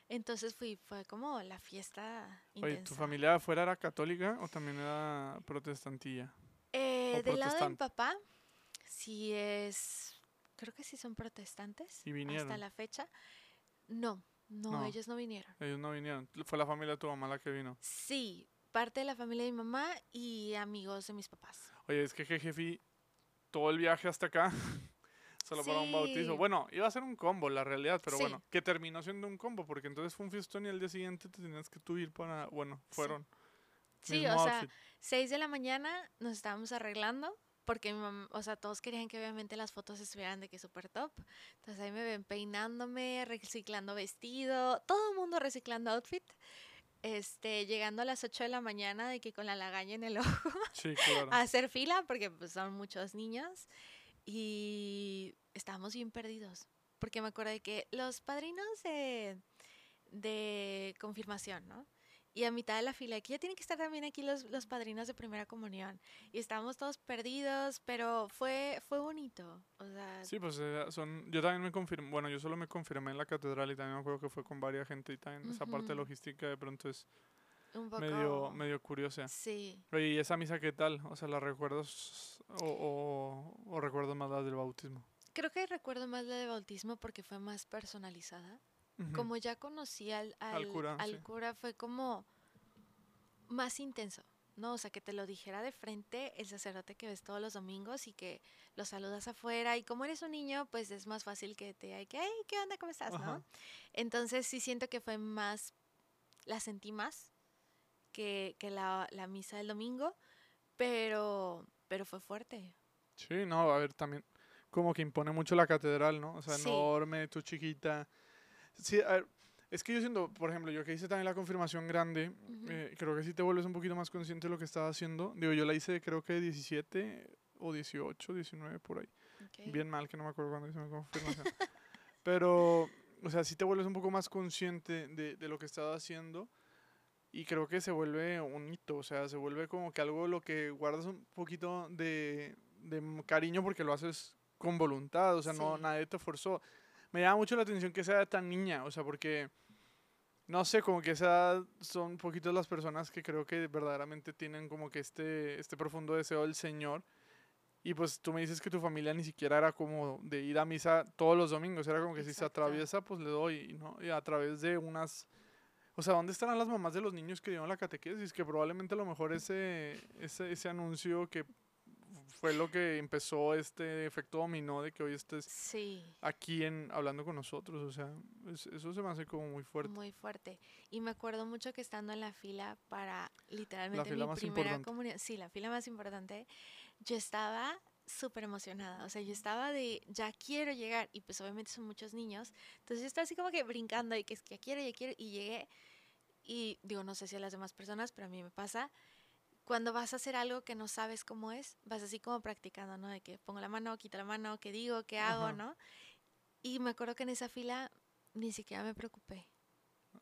Entonces fui, fue como la fiesta Oye, ¿tu familia afuera era católica o también era protestantilla? Eh, del lado de mi papá, sí es, creo que sí son protestantes. ¿Y vinieron? Hasta la fecha. No, no, ellos no vinieron. Ellos no vinieron. ¿Fue la familia de tu mamá la que vino? Sí, parte de la familia de mi mamá y amigos de mis papás. Oye, es que jefe, todo el viaje hasta acá, solo para un bautizo. Bueno, iba a ser un combo, la realidad, pero bueno, que terminó siendo un combo, porque entonces fue un fiestón y al día siguiente te tenías que tú ir para, bueno, fueron. Sí, o sea, 6 de la mañana nos estábamos arreglando porque mi mamá, o sea, todos querían que obviamente las fotos estuvieran de que súper top. Entonces ahí me ven peinándome, reciclando vestido, todo el mundo reciclando outfit. Este, llegando a las 8 de la mañana de que con la lagaña en el ojo sí, claro. a hacer fila porque pues, son muchos niños y estábamos bien perdidos porque me acuerdo de que los padrinos de, de confirmación, ¿no? Y a mitad de la fila, aquí ya tienen que estar también aquí los, los padrinos de primera comunión. Y estábamos todos perdidos, pero fue, fue bonito. O sea, sí, pues eh, son, yo también me confirmé, bueno, yo solo me confirmé en la catedral y también me acuerdo que fue con varias gente y también esa parte logística de pronto es medio, medio curiosa. Sí. ¿y esa misa qué tal? O sea, ¿la recuerdas o, o, o recuerdas más la del bautismo? Creo que recuerdo más la del bautismo porque fue más personalizada. Como ya conocí al, al, cura, al sí. cura, fue como más intenso, ¿no? O sea, que te lo dijera de frente el sacerdote que ves todos los domingos y que lo saludas afuera. Y como eres un niño, pues es más fácil que te diga, "Hey, ¿qué onda? ¿Cómo estás? Ajá. ¿no? Entonces sí siento que fue más, la sentí más que, que la, la misa del domingo, pero, pero fue fuerte. Sí, no, a ver, también como que impone mucho la catedral, ¿no? O sea, Sí. enorme, tu chiquita. Sí, a ver, es que yo siento, por ejemplo, yo que hice también la confirmación grande, Ujú. eh, creo que sí te vuelves un poquito más consciente de lo que estás haciendo. Digo, yo la hice creo que 17 o 18, 19 por ahí. Ok. Bien mal, que no me acuerdo cuándo hice mi confirmación. Pero, o sea, sí te vuelves un poco más consciente de, de lo que estás haciendo. Y creo que se vuelve un hito, o sea, se vuelve como que algo lo que guardas un poquito de, de cariño porque lo haces con voluntad, o sea, no Sí. nadie te forzó. Me llama mucho la atención que sea tan niña, o sea, porque no sé, como que esa son poquitas las personas que creo que verdaderamente tienen como que este, este profundo deseo del Señor. Y pues tú me dices que tu familia ni siquiera era como de ir a misa todos los domingos, era como que si se Exacto. atraviesa, pues le doy, ¿no? Y a través de unas... O sea, ¿dónde estarán las mamás de los niños que dieron la catequesis? Que probablemente a lo mejor ese, ese, ese anuncio que fue lo que empezó este efecto dominó de que hoy estés Sí. aquí en, hablando con nosotros. O sea, es- eso se me hace como muy fuerte. Muy fuerte. Y me acuerdo mucho que estando en la fila para literalmente fila mi primera comunión, sí, la fila más importante, yo estaba súper emocionada. O sea, yo estaba de, ya quiero llegar. Y pues obviamente son muchos niños. Entonces yo estaba así como que brincando y que es que ya quiero, ya quiero. Y llegué. Y digo, no sé si a las demás personas, pero a mí me pasa. Cuando vas a hacer algo que no sabes cómo es, vas así como practicando, ¿no? De que pongo la mano, quito la mano, qué digo, qué hago, Ajá. ¿no? Y me acuerdo que en esa fila ni siquiera me preocupé.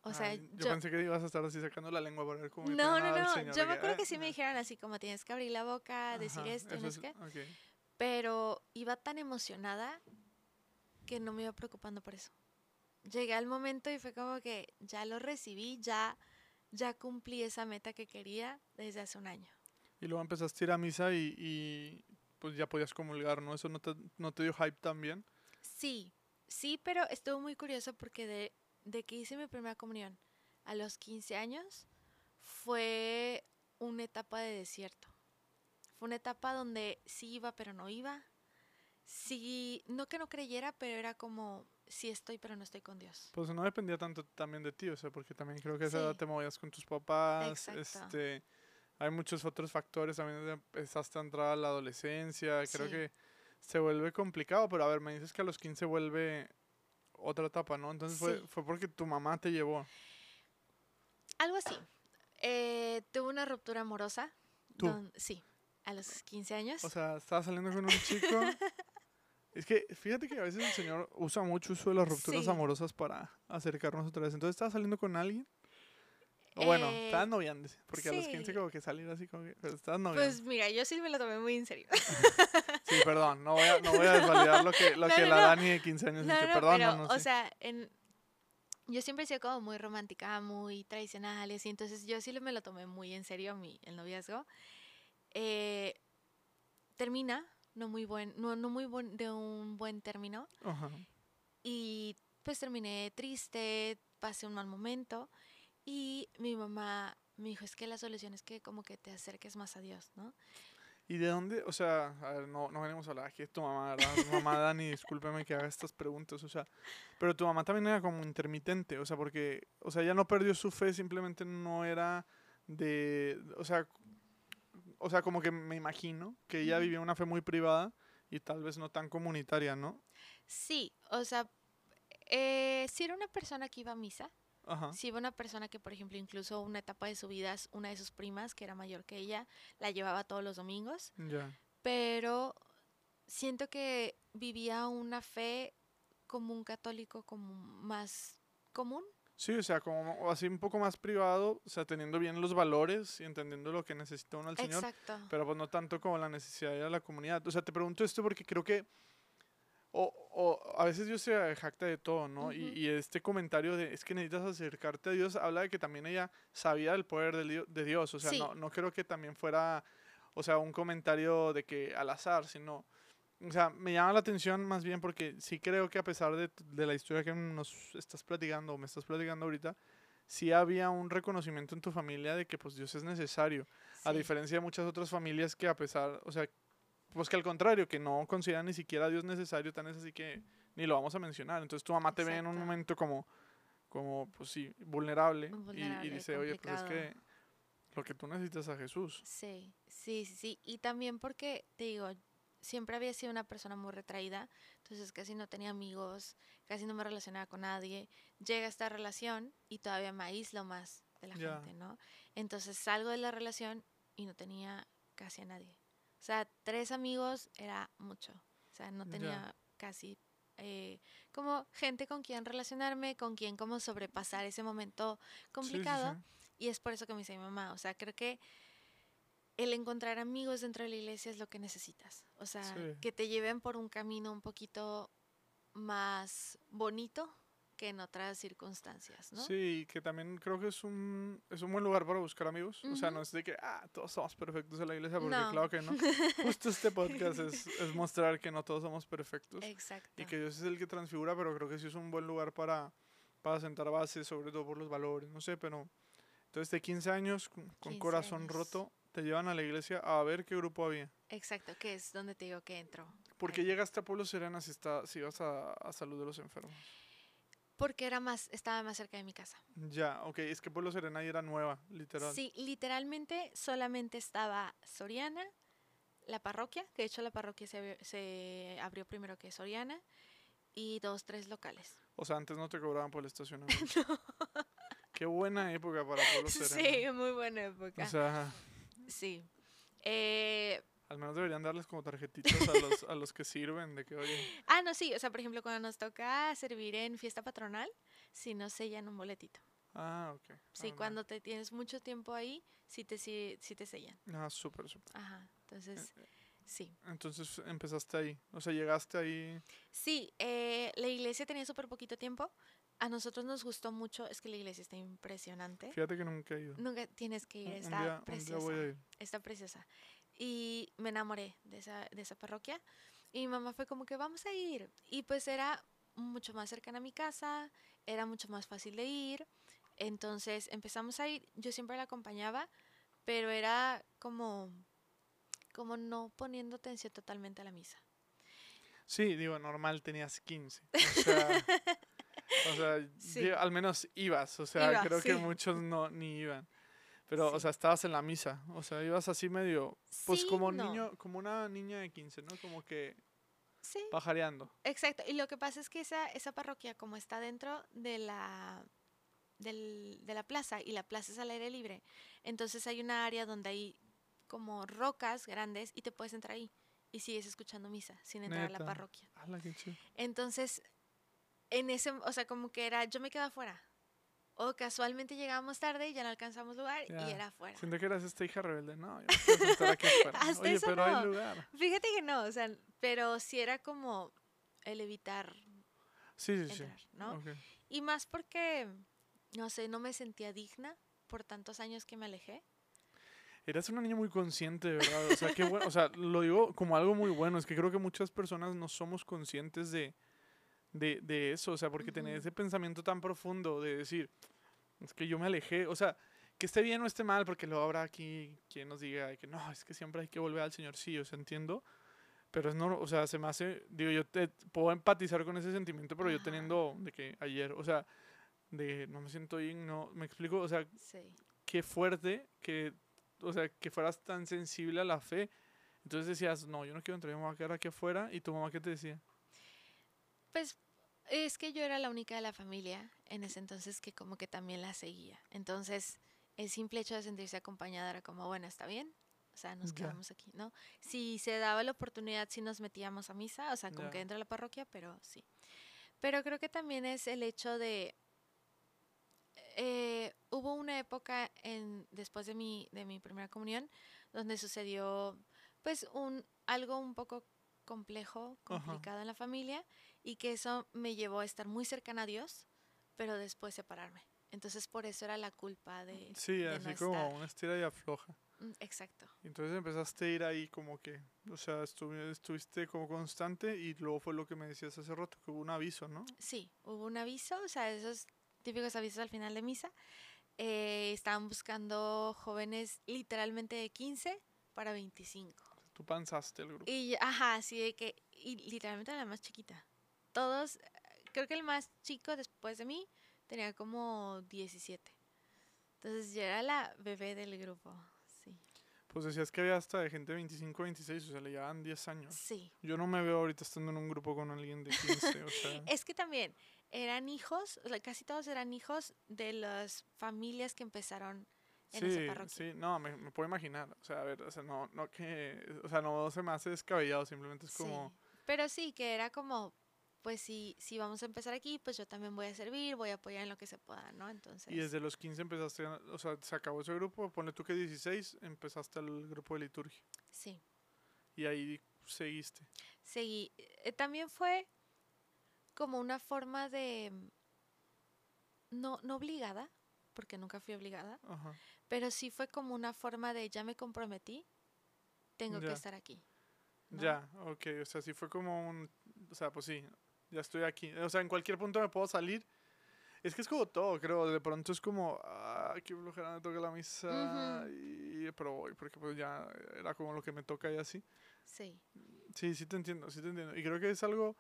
O sea, Ay, yo, yo, pensé que ibas a estar así sacando la lengua para ver cómo no, no, no. Yo me acuerdo "Ah, que sí me ah". dijeron así como tienes que abrir la boca, decir Ajá, esto, y eso no es- sé qué. ok. Pero iba tan emocionada que no me iba preocupando por eso. Llegué al momento y fue como que ya lo recibí, ya, ya cumplí esa meta que quería desde hace un año. Y luego empezaste a ir a misa y, y, pues ya podías comulgar, ¿no? ¿Eso no te, no te dio hype también? Sí, sí, pero estuvo muy curioso porque de, de que hice mi primera comunión a los 15 años fue una etapa de desierto. Fue una etapa donde sí iba, pero no iba. Sí, no que no creyera, pero era como, sí estoy, pero no estoy con Dios. Pues no dependía tanto también de ti, o sea, porque también creo que a esa edad te movías con tus papás, Exacto. este, hay muchos otros factores, también empezaste a entrar a la adolescencia, creo Sí. que se vuelve complicado, pero a ver, me dices que a los 15 vuelve otra etapa, ¿no? Entonces fue, fue porque tu mamá te llevó. Algo así. Eh, tuve una ruptura amorosa. ¿Tú? don- sí, a los 15 años. O sea, estaba saliendo con un chico. Es que fíjate que a veces el Señor usa mucho eso de las rupturas Sí. amorosas para acercarnos otra vez. Entonces, ¿estabas saliendo con alguien? O bueno, Eh, estabas noviándose. Porque a los 15 sí. como que salir así como que... Pero noviando. pues mira, yo sí me lo tomé muy en serio. Sí, perdón. No voy a, no voy a desvalidar lo que, lo No, que no, la. Dani de 15 años No, dice. no, Perdón, pero, o sí. sea, en, yo siempre he sido como muy romántica, muy tradicional y así, entonces yo sí me lo tomé muy en serio mi, el noviazgo. Eh, termina, no muy buen, no, no muy buen, de un buen término, Ajá. y pues terminé triste, pasé un mal momento, y mi mamá me dijo, es que la solución es que como que te acerques más a Dios, ¿no? ¿Y de dónde? O sea, a ver, no, no venimos a hablar aquí de tu mamá, ¿verdad? mamá Dani, discúlpeme que haga estas preguntas, o sea, pero tu mamá también era como intermitente, o sea, porque, o sea, ella no perdió su fe, simplemente no era de, o sea, o sea, como que me imagino que ella vivía una fe muy privada y tal vez no tan comunitaria, ¿no? Sí, o sea, eh, si era una persona que iba a misa, Ajá. Sí, iba una persona que, por ejemplo, incluso una etapa de su vida, una de sus primas, que era mayor que ella, la llevaba todos los domingos, Ya. pero siento que vivía una fe como un católico como más común. Sí, o sea, como así un poco más privado, o sea, teniendo bien los valores y entendiendo lo que necesita uno al Señor. Exacto. pero pues no tanto como la necesidad de la comunidad. O sea, te pregunto esto porque creo que, o, o a veces Dios se jacta de todo, ¿no? y, Ujú. y este comentario de, es que necesitas acercarte a Dios, habla de que también ella sabía del poder dio- de Dios. O sea, Sí. no, no creo que también fuera, o sea, un comentario de que al azar, sino o sea, me llama la atención más bien porque sí creo que a pesar de, de la historia que nos estás platicando o me estás platicando ahorita, sí había un reconocimiento en tu familia de que pues Dios es necesario. A Sí. diferencia de muchas otras familias que a pesar, o sea, pues que al contrario, que no consideran ni siquiera a Dios necesario, tan es así que ni lo vamos a mencionar. Entonces tu mamá te ve en un Exacto. momento como, como pues sí, vulnerable, y- y, Vulnerable, dice, oye, pues es que lo que tú necesitas es a Jesús. Sí, sí, sí. Y también porque, te digo, siempre había sido una persona muy retraída, entonces casi no tenía amigos, casi no me relacionaba con nadie. Llega esta relación y todavía me aíslo más de la gente, ¿no? Entonces salgo de la relación y no tenía casi a nadie. O sea, tres amigos era mucho. O sea, no tenía casi eh, como gente con quien relacionarme, con quien como sobrepasar ese momento Sí, sí, complicado. sí. Y es por eso que me dice mi mamá. O sea, creo que el encontrar amigos dentro de la iglesia es lo que necesitas. O sea, Sí. que te lleven por un camino un poquito más bonito que en otras circunstancias, ¿no? Sí, que también creo que es un, es un buen lugar para buscar amigos. O sea, no es de que, ah, todos somos perfectos en la iglesia, porque No. claro que no. Justo este podcast es, es mostrar que no todos somos perfectos Exacto. y que Dios es el que transfigura, pero creo que sí es un buen lugar para, para sentar bases, sobre todo por los valores, no sé, pero... Entonces, de 15 años, con, con 15 corazón años. roto, te llevan a la iglesia a ver qué grupo había. Exacto, que es donde te digo que entro. ¿Por qué llegaste a Pueblo Serena si, está, si ibas a, a Salud de los Enfermos? Porque era más, estaba más cerca de mi casa. Ya, ok, es que Pueblo Serena ya era nueva, literal. Sí, literalmente solamente estaba Soriana, la parroquia, que de hecho la parroquia se abrió, se abrió primero que Soriana, y dos, tres locales. O sea, antes no te cobraban por el estacionamiento. Qué buena época para Pueblo Serena. Sí, muy buena época. O sea, sí. Eh, al menos deberían darles como tarjetitas a los, a los que sirven de que, oye, ah, no, sí, o sea, por ejemplo, cuando nos toca servir en fiesta patronal, si nos sellan un boletito. ah, ok. Sí, ah, cuando te tienes mucho tiempo ahí, sí te, sí, sí te sellan. Ah, súper, súper. Ajá, entonces, sí. Entonces empezaste ahí. O sea, llegaste ahí. Sí, eh, la iglesia tenía súper poquito tiempo. A nosotros nos gustó mucho, es que la iglesia está impresionante. Fíjate que nunca he ido. Nunca tienes que ir, Un- un está día- un día preciosa. voy a ir. Está preciosa. Y me enamoré de esa, de esa parroquia. Y mi mamá fue como que vamos a ir. Y pues era mucho más cercana a mi casa, era mucho más fácil de ir. Entonces empezamos a ir, yo siempre la acompañaba, pero era como, como no poniendo atención totalmente a la misa. Sí, digo, normal tenías 15. O sea, o sea Sí. al menos ibas. O sea, Iba, creo que muchos no ni iban. Pero, o sea, estabas en la misa. O sea, ibas así medio, pues como no. niño, como una niña de 15, ¿no? Como que pajareando. exacto. Y lo que pasa es que esa, esa parroquia, como está dentro de la, del- de la plaza, y la plaza es al aire libre, entonces hay una área donde hay como rocas grandes y te puedes entrar ahí y sigues escuchando misa sin entrar a la parroquia. Ala, qué chido. Entonces, en ese, o sea, como que era, yo me quedo afuera. O casualmente llegábamos tarde y ya no alcanzamos lugar Ya. y era afuera. Siento que eras esta hija rebelde. No, yo me sentar aquí afuera. Hasta Oye, eso pero hay lugar. Fíjate que no, o sea, pero sí era como el evitar Sí, sí, sí. Y más porque, no sé, no me sentía digna por tantos años que me alejé. Eras una niña muy consciente, verdad. O sea, qué bueno. O sea, lo digo como algo muy bueno. Es que creo que muchas personas no somos conscientes de, de, de eso. O sea, porque tener Ujú. ese pensamiento tan profundo de decir, es que yo me alejé. O sea, que esté bien o esté mal, porque luego habrá aquí quien nos diga que no, es que siempre hay que volver al Señor. Sí, o sea, entiendo. Pero es no, o sea, se me hace, digo, yo te, puedo empatizar con ese sentimiento, pero yo teniendo de que ayer, o sea, de no me siento bien, no, me explico, o sea, Sí. qué fuerte que, o sea, que fueras tan sensible a la fe. Entonces decías, no, yo no quiero entrar, yo me voy a quedar aquí afuera. ¿Y tu mamá qué te decía? Pues es que yo era la única de la familia en ese entonces que como que también la seguía. Entonces, el simple hecho de sentirse acompañada era como, bueno, está bien. O sea, nos quedamos aquí, ¿no? Si se daba la oportunidad, sí nos metíamos a misa, o sea, como que dentro de la parroquia, pero sí. Pero creo que también es el hecho de... eh, hubo una época en, después de mi, de mi primera comunión donde sucedió pues un, algo un poco complejo, complicado en la familia y que eso me llevó a estar muy cercana a Dios, pero después separarme. Entonces por eso era la culpa de... Sí, de así no como estar. una estira y afloja. Mm, Exacto. Entonces empezaste a ir ahí como que, o sea, estuvi- estuviste como constante y luego fue lo que me decías hace rato, que hubo un aviso, ¿no? Sí, hubo un aviso, o sea, esos típicos avisos al final de misa. Eh, estaban buscando jóvenes literalmente de 15 para 25. Tú panzaste el grupo. Y, ajá, así de que, y literalmente la más chiquita. Todos, eh, creo que el más chico después de mí tenía como 17. Entonces yo era la bebé del grupo, sí. Pues decías que había hasta de gente de 25, 26, o sea, le llevaban 10 años. Sí. Yo no me veo ahorita estando en un grupo con alguien de 15, o sea, Es que también eran hijos, o sea, casi todos eran hijos de las familias que empezaron en esa sí, parroquia. sí, no, me, me puedo imaginar, o sea, a ver, o sea, no, no que, o sea, no se me hace descabellado, simplemente es como, Sí, Pero sí, que era como, pues si, si vamos a empezar aquí, pues yo también voy a servir, voy a apoyar en lo que se pueda, ¿no? Entonces, y desde los 15 empezaste, o sea, se acabó ese grupo, ponle tú que 16, empezaste el grupo de liturgia, sí, y ahí seguiste. seguí. Eh, también fue como una forma de, no, no obligada, porque nunca fui obligada, Ajá. pero sí fue como una forma de, ya me comprometí, tengo Ya. que estar aquí. ¿no? Ya, ok, o sea, sí fue como un, o sea, pues sí, ya estoy aquí, o sea, en cualquier punto me puedo salir. Es que es como todo, creo, de pronto es como, ah, qué flojera me toca la misa, y, pero voy, porque pues ya era como lo que me toca y así. Sí, Sí, sí te entiendo, sí te entiendo. Y creo que es algo,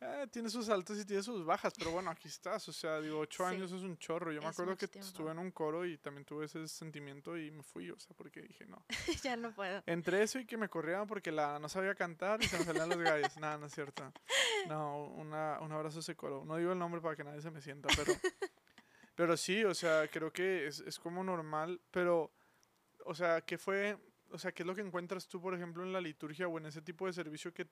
eh, tiene sus altas y tiene sus bajas, pero bueno, aquí estás, o sea, digo, ocho Sí, años es un chorro. Yo me acuerdo que tiempo. estuve en un coro y también tuve ese sentimiento y me fui, o sea, porque dije, no. ya no puedo. Entre eso y que me corrieran porque la no sabía cantar y se me salían los gallos. Nada, no es cierto. No, una, un abrazo a ese coro. No digo el nombre para que nadie se me sienta, pero, pero sí, o sea, creo que es, es como normal, pero, o sea, ¿qué fue, o sea, qué es lo que encuentras tú, por ejemplo, en la liturgia o en ese tipo de servicio que,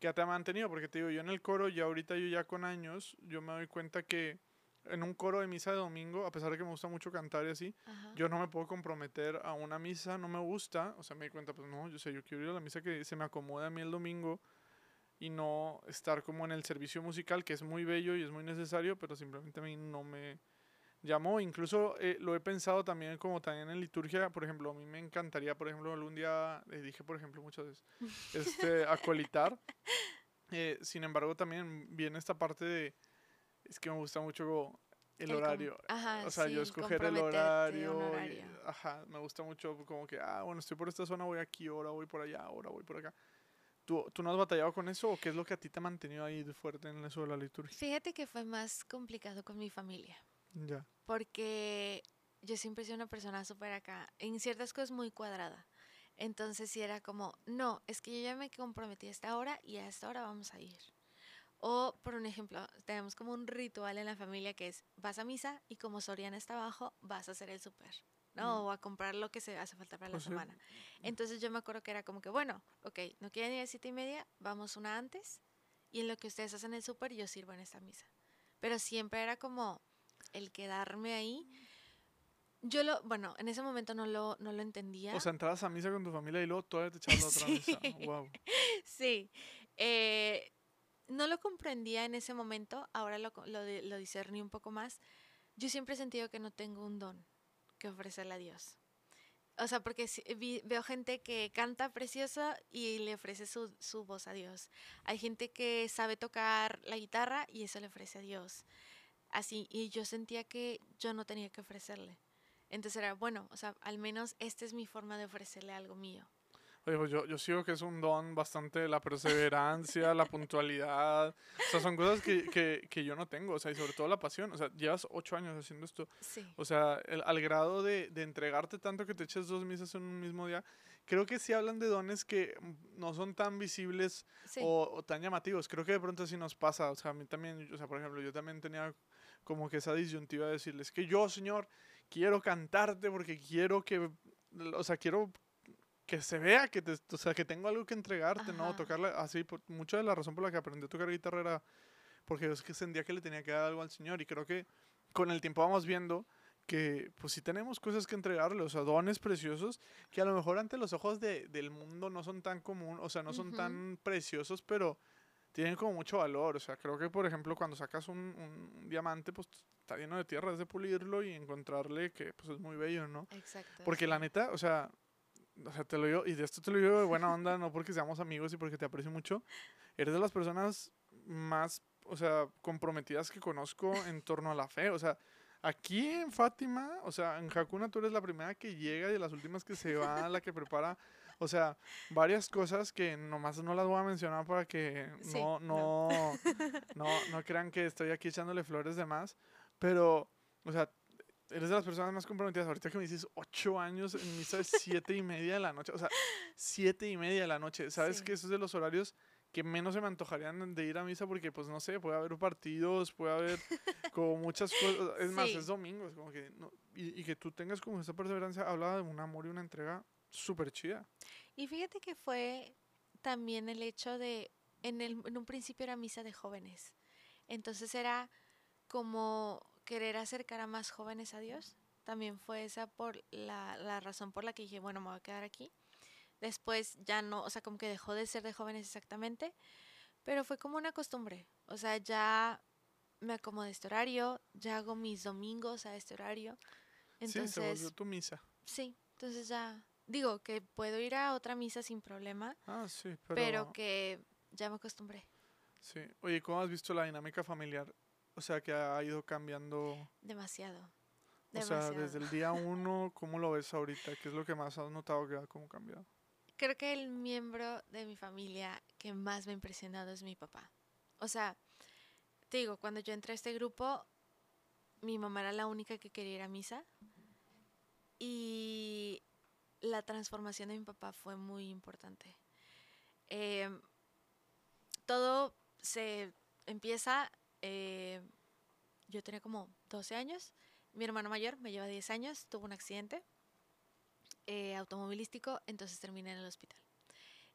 que te ha mantenido? Porque te digo, yo en el coro, ya ahorita yo ya con años, yo me doy cuenta que en un coro de misa de domingo, a pesar de que me gusta mucho cantar y así, Ajá. yo no me puedo comprometer a una misa, no me gusta, o sea, me di cuenta, pues no, yo sé, yo quiero ir a la misa que se me acomode a mí el domingo y no estar como en el servicio musical, que es muy bello y es muy necesario, pero simplemente a mí no me llamó. Incluso eh, lo he pensado también como también en liturgia, por ejemplo, a mí me encantaría, por ejemplo, algún día, eh, dije por ejemplo muchas veces, este, acolitar. Eh, sin embargo, también viene esta parte de, es que me gusta mucho el El horario. Ajá, O sea, yo sí, escoger el un horario, y- horario. ajá, me gusta mucho como que, ah, bueno, estoy por esta zona, voy aquí, ahora voy por allá, ahora voy por acá. ¿Tú, ¿Tú no has batallado con eso o qué es lo que a ti te ha mantenido ahí fuerte en eso de la liturgia? Fíjate que fue más complicado con mi familia, Ya, porque yo siempre he sido una persona súper acá, en ciertas cosas muy cuadrada. Entonces sí era como, no, es que yo ya me comprometí a esta hora y a esta hora vamos a ir. O, por un ejemplo, tenemos como un ritual en la familia que es, vas a misa y como Soriana está abajo, vas a hacer el súper, ¿no? Mm. O a comprar lo que se hace falta para Pues la semana. Entonces yo me acuerdo que era como que, bueno, ok, no quieren ir a siete y media, vamos una antes y en lo que ustedes hacen el súper yo sirvo en esta misa. Pero siempre era como el quedarme ahí. Yo lo, bueno, en ese momento no lo, no lo entendía. O sea, entrabas a misa con tu familia y luego todavía te echabas otra Sí. misa. Wow. sí. eh, no lo comprendía en ese momento, ahora lo, lo, lo discerní un poco más. Yo siempre he sentido que no tengo un don que ofrecerle a Dios. O sea, porque vi- veo gente que canta precioso y le ofrece su, su voz a Dios. Hay gente que sabe tocar la guitarra y eso le ofrece a Dios. Así, y yo sentía que yo no tenía que ofrecerle. Entonces era, bueno, o sea, al menos esta es mi forma de ofrecerle algo mío. Oye, pues yo, yo sigo que es un don bastante la perseverancia, la puntualidad. O sea, son cosas que, que, que yo no tengo. O sea, y sobre todo la pasión. O sea, llevas ocho años haciendo esto. Sí. O sea, el- al grado de, de entregarte tanto que te eches dos misas en un mismo día. Creo que sí hablan de dones que no son tan visibles Sí. o, o tan llamativos. Creo que de pronto sí nos pasa. O sea, a mí también, o sea, por ejemplo, yo también tenía como que esa disyuntiva de decirles que yo, Señor, quiero cantarte porque quiero que, o sea, quiero que se vea que, te, o sea, que tengo algo que entregarte, ¿no? Ajá. Tocarle así. Por, mucha de la razón por la que aprendí a tocar guitarra era porque que sentía que le tenía que dar algo al Señor y creo que con el tiempo vamos viendo que pues sí tenemos cosas que entregarle, o sea, dones preciosos que a lo mejor ante los ojos de, del mundo no son tan común, o sea, no son Ujú. tan preciosos, pero tienen como mucho valor. O sea, creo que, por ejemplo, cuando sacas un, un diamante, pues está lleno de tierra, es de pulirlo y encontrarle que pues es muy bello, ¿no? Exacto. Porque la neta, o sea, o sea, te lo digo, y de esto te lo digo de buena onda, no porque seamos amigos y porque te aprecio mucho, eres de las personas más, o sea, comprometidas que conozco en torno a la fe, o sea, aquí en Fátima, o sea, en Hakuna tú eres la primera que llega y de las últimas que se va, la que prepara, o sea, varias cosas que nomás no las voy a mencionar para que Sí, no, no. no, no, no crean que estoy aquí echándole flores de más, pero, o sea, eres de las personas más comprometidas. Ahorita que me dices ocho años en misa de siete y media de la noche, o sea, siete y media de la noche, ¿sabes Sí. que esos es de los horarios que menos se me antojarían de ir a misa porque, pues, no sé, puede haber partidos, puede haber como muchas cosas. Es más, Sí. es domingo, es como que, no, y, y que tú tengas como esa perseverancia, habla de un amor y una entrega súper chida. Y fíjate que fue también el hecho de, en, el, en un principio era misa de jóvenes, entonces era como querer acercar a más jóvenes a Dios. También fue esa por la, la razón por la que dije, bueno, me voy a quedar aquí. Después ya no, o sea, como que dejó de ser de jóvenes exactamente, pero fue como una costumbre. O sea, ya me acomodé a este horario, ya hago mis domingos a este horario. sí, se Entonces, volvió tu misa. sí, entonces ya digo que puedo ir a otra misa sin problema, Ah, sí, pero, pero... que ya me acostumbré Sí. Oye, ¿cómo has visto la dinámica familiar? O sea, que ha ido cambiando demasiado. O Demasiado. sea, desde el día uno, ¿cómo lo ves ahorita? ¿Qué es lo que más has notado que ha como cambiado? Creo que el miembro de mi familia que más me ha impresionado es mi papá. O sea, te digo, cuando yo entré a este grupo, mi mamá era la única que quería ir a misa. Y la transformación de mi papá fue muy importante. Em, todo se empieza, eh, yo tenía como 12 años, mi hermano mayor me lleva 10 años, tuvo un accidente eh, automovilístico, entonces terminé en el hospital.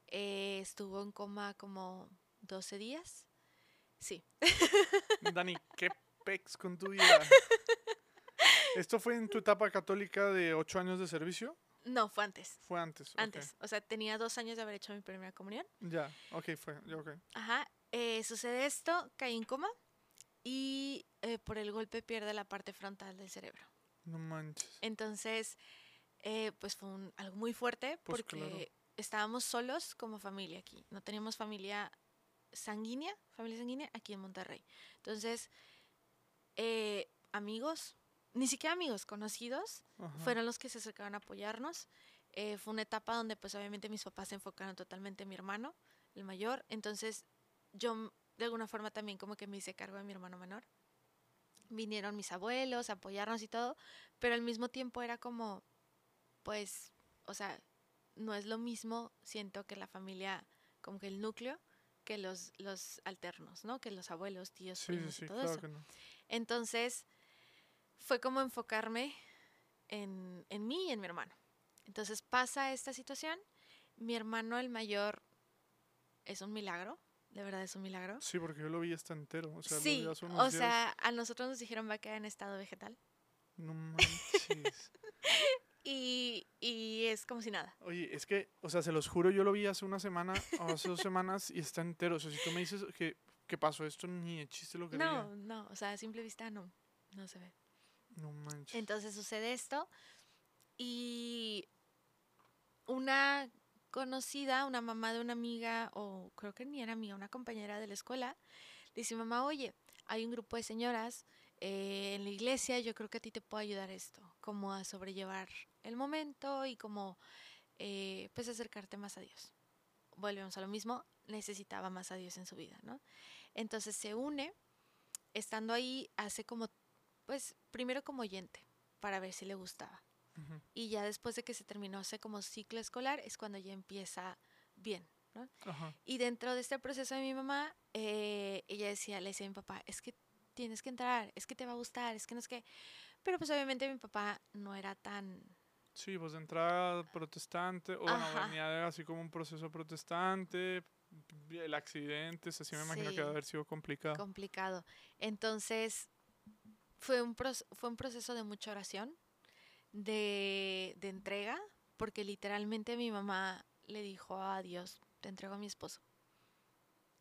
Eh, estuvo en coma como 12 días. Sí, Dani, ¿qué pex con tu vida? ¿Esto fue en tu etapa católica de ocho años de servicio? No, fue antes. Fue antes. Antes, o sea, tenía dos años de haber hecho mi primera comunión. Ya, ok, fue, ok. Ajá, eh, sucede esto, caí en coma y eh, por el golpe pierde la parte frontal del cerebro. No manches. Entonces, eh, pues fue un- algo muy fuerte Pues porque claro. estábamos solos como familia aquí. No teníamos familia sanguínea, familia sanguínea aquí en Monterrey. Entonces, eh, amigos, ni siquiera amigos, conocidos, Ajá. fueron los que se acercaron a apoyarnos. Eh, fue una etapa donde pues obviamente mis papás se enfocaron totalmente en mi hermano, el mayor. Entonces yo de alguna forma también como que me hice cargo de mi hermano menor. Vinieron mis abuelos a apoyarnos y todo, pero al mismo tiempo era como, pues, o sea, no es lo mismo, siento que la familia, como que el núcleo, que los, los alternos, ¿no? Que los abuelos, tíos, Sí, y todo claro eso. no. Entonces, fue como enfocarme en, en mí y en mi hermano. Entonces pasa esta situación. Mi hermano, el mayor, es un milagro. De verdad es un milagro. Sí, porque yo lo vi hasta entero. O sea, lo sí, vi hace unos o días. sea, a nosotros nos dijeron va a quedar en estado vegetal. No manches. Y, y es como si nada. Oye, es que, o sea, se los juro, yo lo vi hace una semana o hace dos semanas y está entero. O sea, si tú me dices que, que pasó esto, ni de chiste lo creía. No, no, o sea, a simple vista no, no se ve. No manches. Entonces sucede esto y una conocida, una mamá de una amiga, o creo que ni era amiga, una compañera de la escuela, dice, mamá, oye, hay un grupo de señoras eh, en la iglesia, yo creo que a ti te puede ayudar esto, como a sobrellevar el momento y como eh, pues acercarte más a Dios. Volvemos a lo mismo, necesitaba más a Dios en su vida, ¿no? Entonces se une, estando ahí, hace como, pues primero como oyente, para ver si le gustaba. Y ya después de que se terminó ese como ciclo escolar es cuando ya empieza bien. Y dentro de este proceso de mi mamá, eh, ella decía, le decía a mi papá, es que tienes que entrar, es que te va a gustar, es que no es que... Pero pues obviamente mi papá no era tan... Sí, pues de entrada protestante, o bueno, Ajá. venía de así como un proceso protestante, el accidente, así me imagino que Sí. debe haber sido complicado. complicado. Entonces, fue un, fue un proceso de mucha oración, de, de entrega, porque literalmente mi mamá le dijo a Dios, te entrego a mi esposo.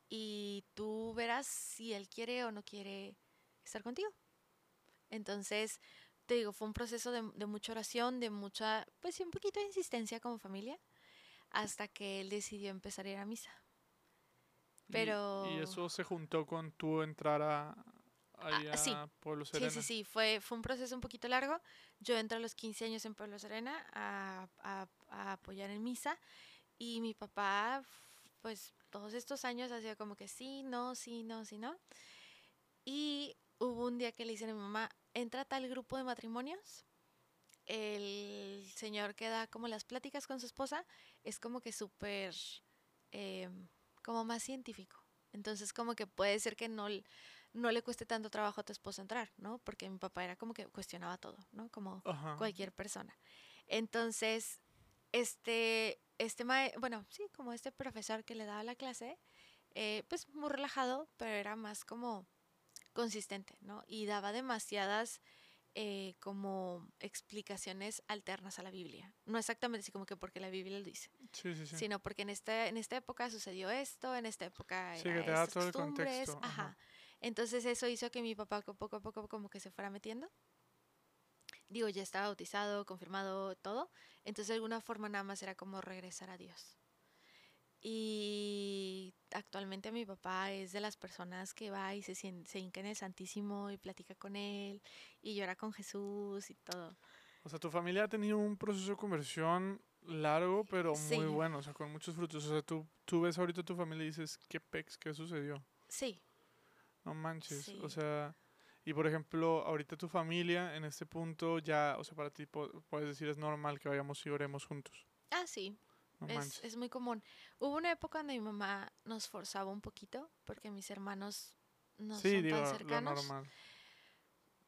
y tú verás si él quiere o no quiere estar contigo. Entonces, te digo, fue un proceso de, de mucha oración, de mucha, pues sí, un poquito de insistencia como familia, hasta que él decidió empezar a ir a misa. Y- Pero... Y, eso se juntó con tu entrar a, ahí Ah, sí. a Pueblo Sí, Serena. sí, sí, fue, fue un proceso un poquito largo. Yo entré a los 15 años en Pueblo Serena a, a- a apoyar en misa y mi papá, pues todos estos años hacía como que sí, no, sí, no, sí, no. Y hubo un día que le dicen a mi mamá, entra a tal grupo de matrimonios. El señor que da como las pláticas con su esposa es como que súper, eh, como más científico. Entonces como que puede ser que no, no le cueste tanto trabajo a tu esposa entrar, ¿no? Porque mi papá era como que cuestionaba todo, ¿no? Como Ajá. cualquier persona. Entonces, este, este mae- bueno, sí, como este profesor que le daba la clase, eh, pues muy relajado, pero era más como consistente, ¿no? Y daba demasiadas eh, como explicaciones alternas a la Biblia. No exactamente así como que porque la Biblia lo dice, Sí, sí, sí. sino porque en esta, en esta época sucedió esto, en esta época Sí, era que te da todo el contexto, ajá. ajá. Entonces eso hizo que mi papá co- poco a poco como que se fuera metiendo. Digo, ya estaba bautizado, confirmado, todo. Entonces de alguna forma nada más era como regresar a Dios. Y actualmente mi papá es de las personas que va y se, se hinca en el Santísimo y platica con él y llora con Jesús y todo. O sea, tu familia ha tenido un proceso de conversión largo, pero Sí. muy bueno, o sea, con muchos frutos. O sea, tú, tú ves ahorita a tu familia y dices, ¿qué pex? ¿Qué sucedió? Sí, No manches. Sí. O sea, y por ejemplo, ahorita tu familia en este punto ya, o sea, para ti puedes decir es normal que vayamos y oremos juntos. ah, sí, No es, es muy común. Hubo una época donde mi mamá nos forzaba un poquito porque mis hermanos no sí, son digo, tan lo cercanos. normal.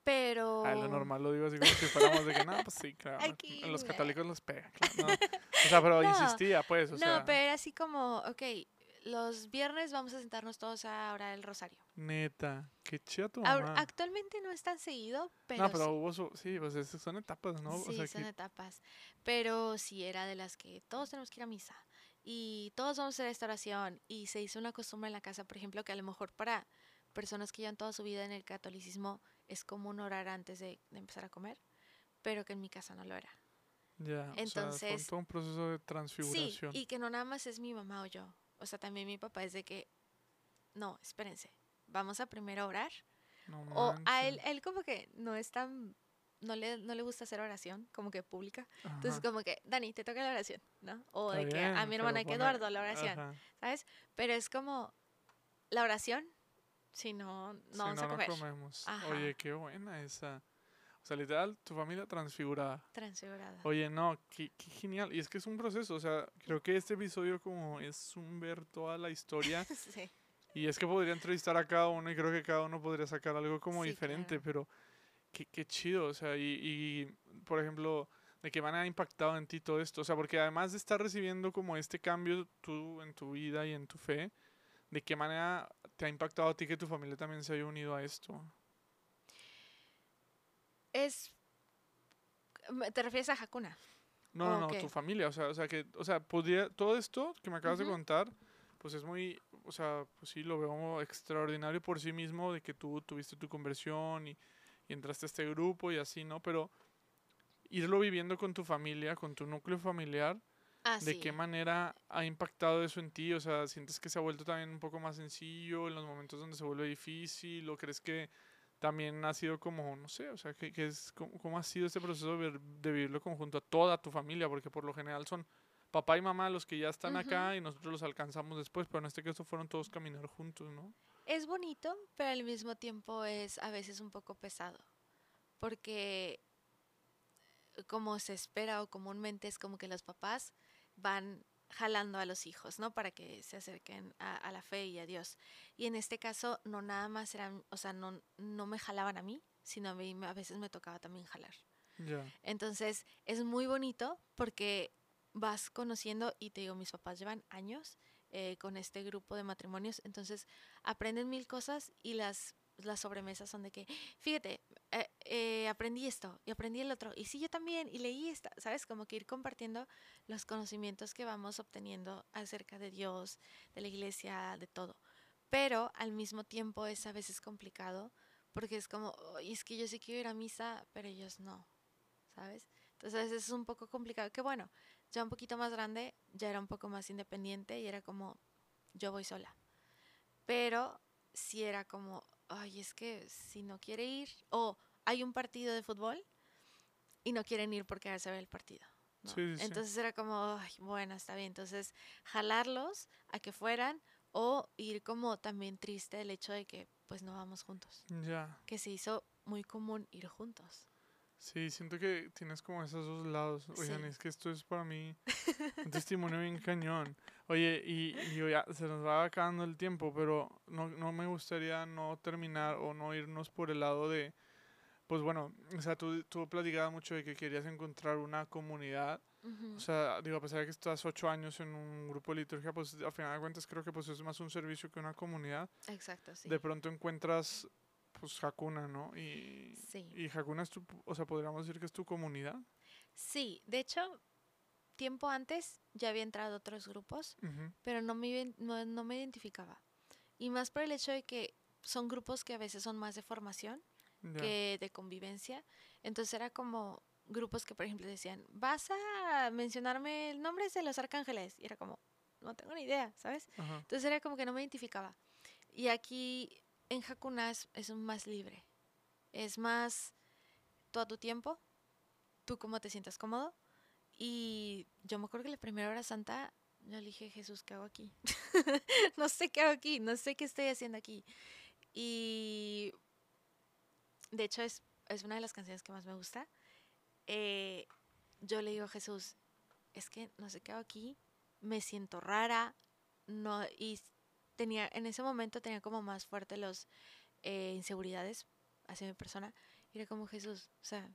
Pero... Ah, lo normal lo digo así como si fuéramos de que, no, pues sí, claro. Aquí, los católicos los pega, claro. no. O sea, pero No, insistía, pues, o no, sea, pero era así como, ok, los viernes vamos a sentarnos todos a orar el rosario. Neta, qué tu mamá. actualmente no es tan seguido, pero, no, pero sí, hubo su, sí, pues son etapas, ¿no? sí, o sea, son que, etapas. Pero sí era de las que todos tenemos que ir a misa y todos vamos a hacer esta oración y se hizo una costumbre en la casa, por ejemplo, que a lo mejor para personas que llevan toda su vida en el catolicismo es común orar antes de, de empezar a comer, pero que en mi casa no lo era. ya, o sea, entonces, todo un proceso de Sí, transfiguración. y que no nada más es mi mamá o yo. O sea, también mi papá es de que, no, espérense, vamos a primero orar. no O a él, él como que no es tan, no le, no le gusta hacer oración, como que pública. Entonces Ajá. como que, Dani, te toca la oración, ¿no? O Está de que a bien, mi hermana que Eduardo la oración, ajá. ¿sabes? Pero es como la oración, si no, no Si vamos no, a comer. no comemos. Ajá. Oye, qué buena esa. O sea, literal, tu familia transfigurada. Transfigurada. Oye, no, qué, qué genial. Y es que es un proceso, o sea, creo que este episodio como es un ver toda la historia. sí. Y es que podría entrevistar a cada uno y creo que cada uno podría sacar algo como Sí, diferente, claro. pero qué, qué chido, o sea, y, y, por ejemplo, de qué manera ha impactado en ti todo esto. O sea, porque además de estar recibiendo como este cambio tú en tu vida y en tu fe, ¿de qué manera te ha impactado a ti que tu familia también se haya unido a esto? Es, ¿te refieres a Hakuna? No, no, no, tu familia, o sea, o sea que, o sea, podría, todo esto que me acabas de contar, pues es muy, o sea, pues sí, lo veo extraordinario por sí mismo de que tú tuviste tu conversión y, y entraste a este grupo y así, ¿no? Pero irlo viviendo con tu familia, con tu núcleo familiar, Ah, ¿de sí. qué manera ha impactado eso en ti? O sea, ¿sientes que se ha vuelto también un poco más sencillo en los momentos donde se vuelve difícil? ¿O crees que también ha sido como, no sé, o sea, que es, cómo, cómo ha sido este proceso de, de vivirlo conjunto a toda tu familia? Porque por lo general son papá y mamá los que ya están acá y nosotros los alcanzamos después, pero en este caso fueron todos caminar juntos, ¿no? Es bonito, pero al mismo tiempo es a veces un poco pesado, porque como se espera o comúnmente es como que los papás van jalando a los hijos, ¿no? Para que se acerquen a, a la fe y a Dios. Y en este caso no nada más eran, o sea, no, no me jalaban a mí, sino a mí a veces me tocaba también jalar. Ya. Entonces es muy bonito porque vas conociendo, y te digo, mis papás llevan años eh, con este grupo de matrimonios, entonces aprenden mil cosas y las, las sobremesas son de que, fíjate, eh, eh, aprendí esto y aprendí el otro, y sí, yo también, y leí esta, ¿sabes? Como que ir compartiendo los conocimientos que vamos obteniendo acerca de Dios, de la iglesia, de todo. pero al mismo tiempo es a veces complicado porque es como, "Ay, es que yo sí quiero ir a misa, pero ellos no, ¿sabes? Entonces a veces es un poco complicado, que bueno, ya un poquito más grande, ya era un poco más independiente y era como, yo voy sola. Pero si era como, ay, es que si no quiere ir, o hay un partido de fútbol y no quieren ir porque se ve el partido. ¿no? Sí, sí, sí. Entonces era como, "Ay, bueno, está bien. Entonces, jalarlos a que fueran o ir como también triste el hecho de que pues no vamos juntos. Ya. Que se hizo muy común ir juntos. Sí, siento que tienes como esos dos lados. Oigan, Sí. es que esto es para mí un testimonio bien cañón. Oye, y, y ya se nos va acabando el tiempo, pero no, no me gustaría no terminar o no irnos por el lado de, pues bueno, o sea, tú, tú platicabas mucho de que querías encontrar una comunidad. Ujú. O sea, digo, a pesar de que estás ocho años en un grupo de liturgia, pues al final de cuentas creo que pues es más un servicio que una comunidad. Exacto, sí. De pronto encuentras, pues, Hakuna, ¿no? Y, Sí. y Hakuna es tu, o sea, podríamos decir que es tu comunidad. Sí, de hecho, tiempo antes ya había entrado a otros grupos, Ujú, pero no me, no, no me identificaba. Y más por el hecho de que son grupos que a veces son más de formación ya. que de convivencia. Entonces era como grupos que, por ejemplo, decían, vas a mencionarme el nombre de los arcángeles. Y era como, no tengo ni idea, ¿sabes? Ajá. Entonces era como que no me identificaba. Y aquí en Hakuna es, es más libre. Es más tú a tu tiempo, tú cómo te sientas cómodo. Y yo me acuerdo que la primera hora santa, yo le dije, Jesús, ¿qué hago aquí? no sé qué hago aquí, no sé qué estoy haciendo aquí. Y de hecho es, una de las canciones que más me gusta. Eh, yo le digo a Jesús, es que no sé qué hago aquí, me siento rara, no, y tenía, en ese momento tenía como más fuerte los eh, inseguridades hacia mi persona. Y era como Jesús, o sea,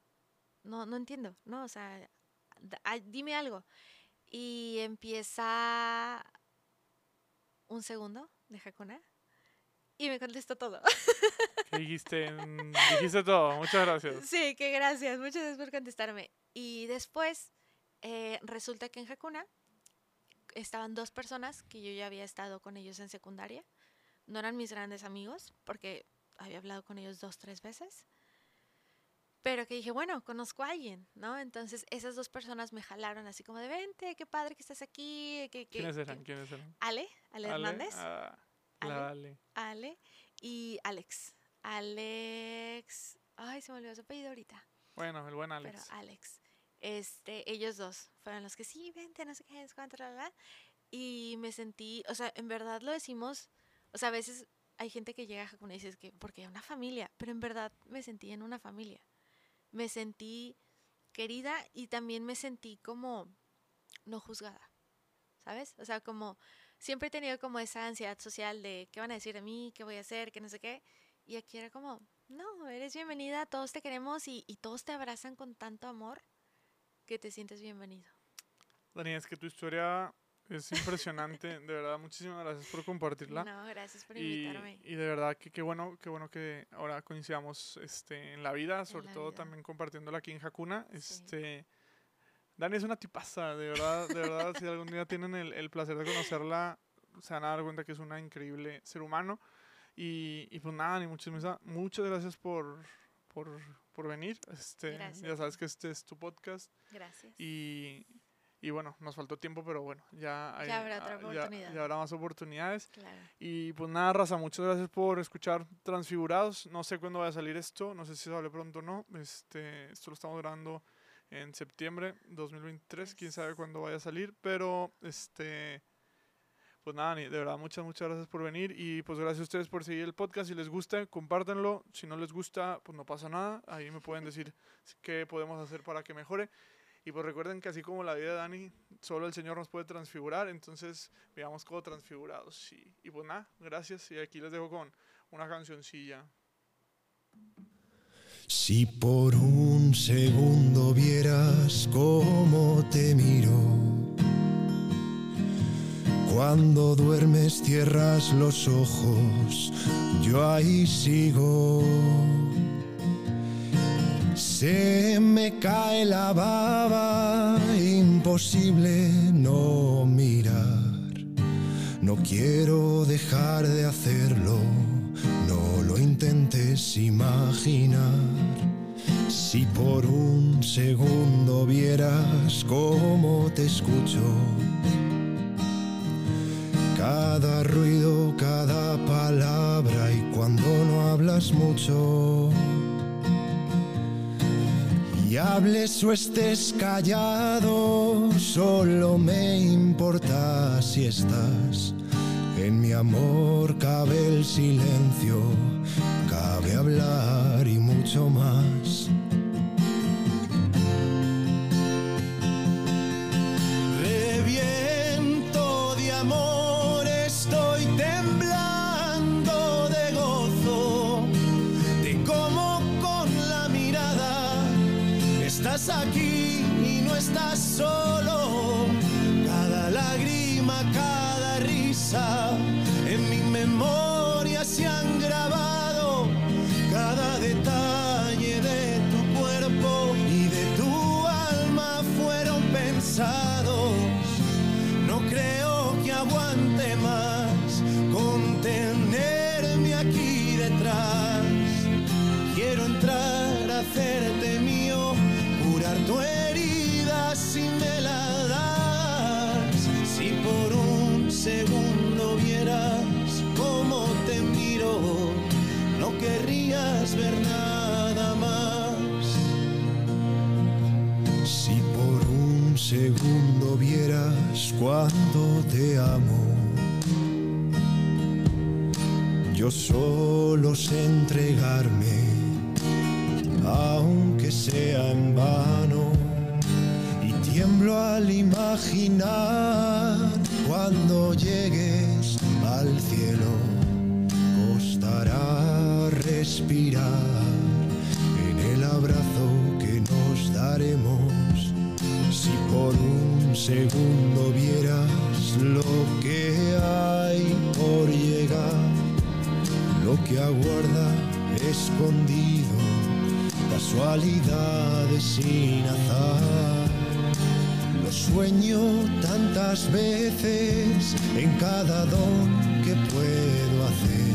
no, no entiendo, ¿no? O sea, dime algo. Y empieza un segundo de Hakuna y me contestó todo. ¿Qué dijiste? Dijiste todo. Muchas gracias. Sí, qué gracias. Muchas gracias por contestarme. Y después eh, resulta que en Hakuna estaban dos personas que yo ya había estado con ellos en secundaria. No eran mis grandes amigos porque había hablado con ellos dos, tres veces. Pero que dije, bueno, conozco a alguien, ¿no? Entonces esas dos personas me jalaron así como de, vente, qué padre que estás aquí. Que, que- ¿Quiénes que-". eran? ¿Quiénes eran? Ale, Ale, Ale, Hernández. ah, Ale. Ale. Ale y Alex. Alex. Ay, se me olvidó su apellido ahorita. Bueno, el buen Alex. Pero Alex. Este, ellos dos fueron los que sí, vente, no sé qué, es cuánto, la, la, la". Y me sentí, o sea, en verdad lo decimos, o sea, a veces hay gente que llega a Hakuna y dices que porque una familia, pero en verdad me sentí en una familia. Me sentí querida y también me sentí como no juzgada, ¿sabes? O sea, como siempre he tenido como esa ansiedad social de qué van a decir de mí, qué voy a hacer, qué no sé qué. Y aquí era como, no, eres bienvenida, todos te queremos y, y todos te abrazan con tanto amor que te sientes bienvenido. Dani, es que tu historia es impresionante. de verdad, muchísimas gracias por compartirla. No, gracias por Y, invitarme. y de verdad que qué bueno, qué bueno que ahora coincidamos este, en la vida, sobre la todo vida. también compartiéndola aquí en Hakuna. Sí. Este, Dani es una tipaza, de verdad, de verdad, si algún día tienen el, el placer de conocerla, se van a dar cuenta que es una increíble ser humano. Y, y pues nada, ni muchísimas, muchas gracias por, por, por venir. Este, Gracias ya sabes que este es tu podcast. Gracias. Y, y bueno, nos faltó tiempo, pero bueno, ya, hay- habrá otra ah, ya- oportunidad. ya habrá más oportunidades. Claro. Y pues nada, raza, muchas gracias por escuchar Transfigurados. No sé cuándo va a salir esto, no sé si sale pronto o no. Este, esto lo estamos grabando en septiembre 2023, quién sabe cuándo vaya a salir, pero este pues nada, de verdad muchas muchas gracias por venir y pues gracias a ustedes por seguir el podcast. Si les gusta, compártanlo. Si no les gusta, pues no pasa nada. Ahí me pueden decir qué podemos hacer para que mejore. Y pues recuerden que así como la vida de Dani, solo el Señor nos puede transfigurar, entonces veamos como transfigurados. Y, y pues nada, gracias. Y aquí les dejo con una cancioncilla. Si por un segundo vieras cómo te miro, cuando duermes cierras los ojos, yo ahí sigo. Se me cae la baba, imposible no mirar. No quiero dejar de hacerlo, no lo intentes imaginar. Si por un segundo vieras cómo te escucho cada ruido, cada palabra y cuando no hablas mucho. Y hables o estés callado, solo me importa si estás. En mi amor cabe el silencio, cabe hablar y mucho más. estás aquí y no estás solo. cuando te amo. Yo solo sé entregarme, aunque sea en vano, y tiemblo al imaginar cuando llegues al cielo, costará respirar en el abrazo que nos daremos. Si por un segundo lo que hay por llegar, lo que aguarda escondido, casualidades sin azar. Lo sueño tantas veces en cada don que puedo hacer.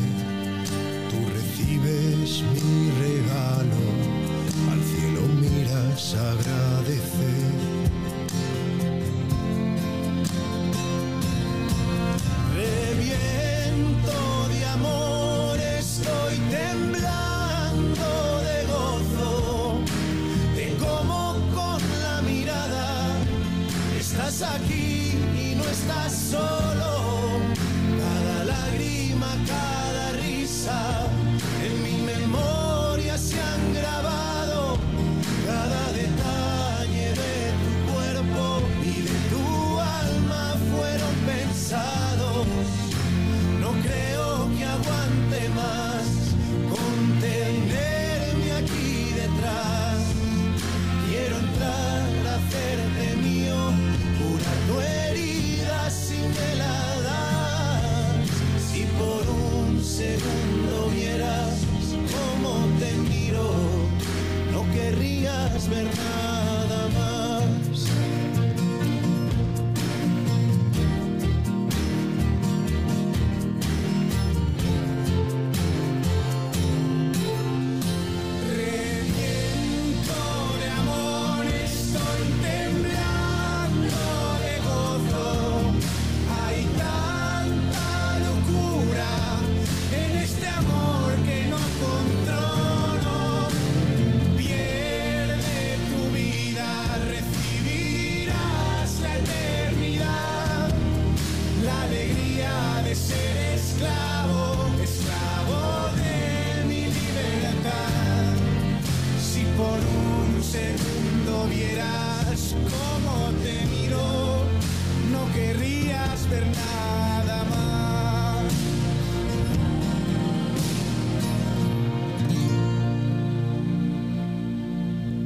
Tú recibes mi regalo, al cielo miras agradecer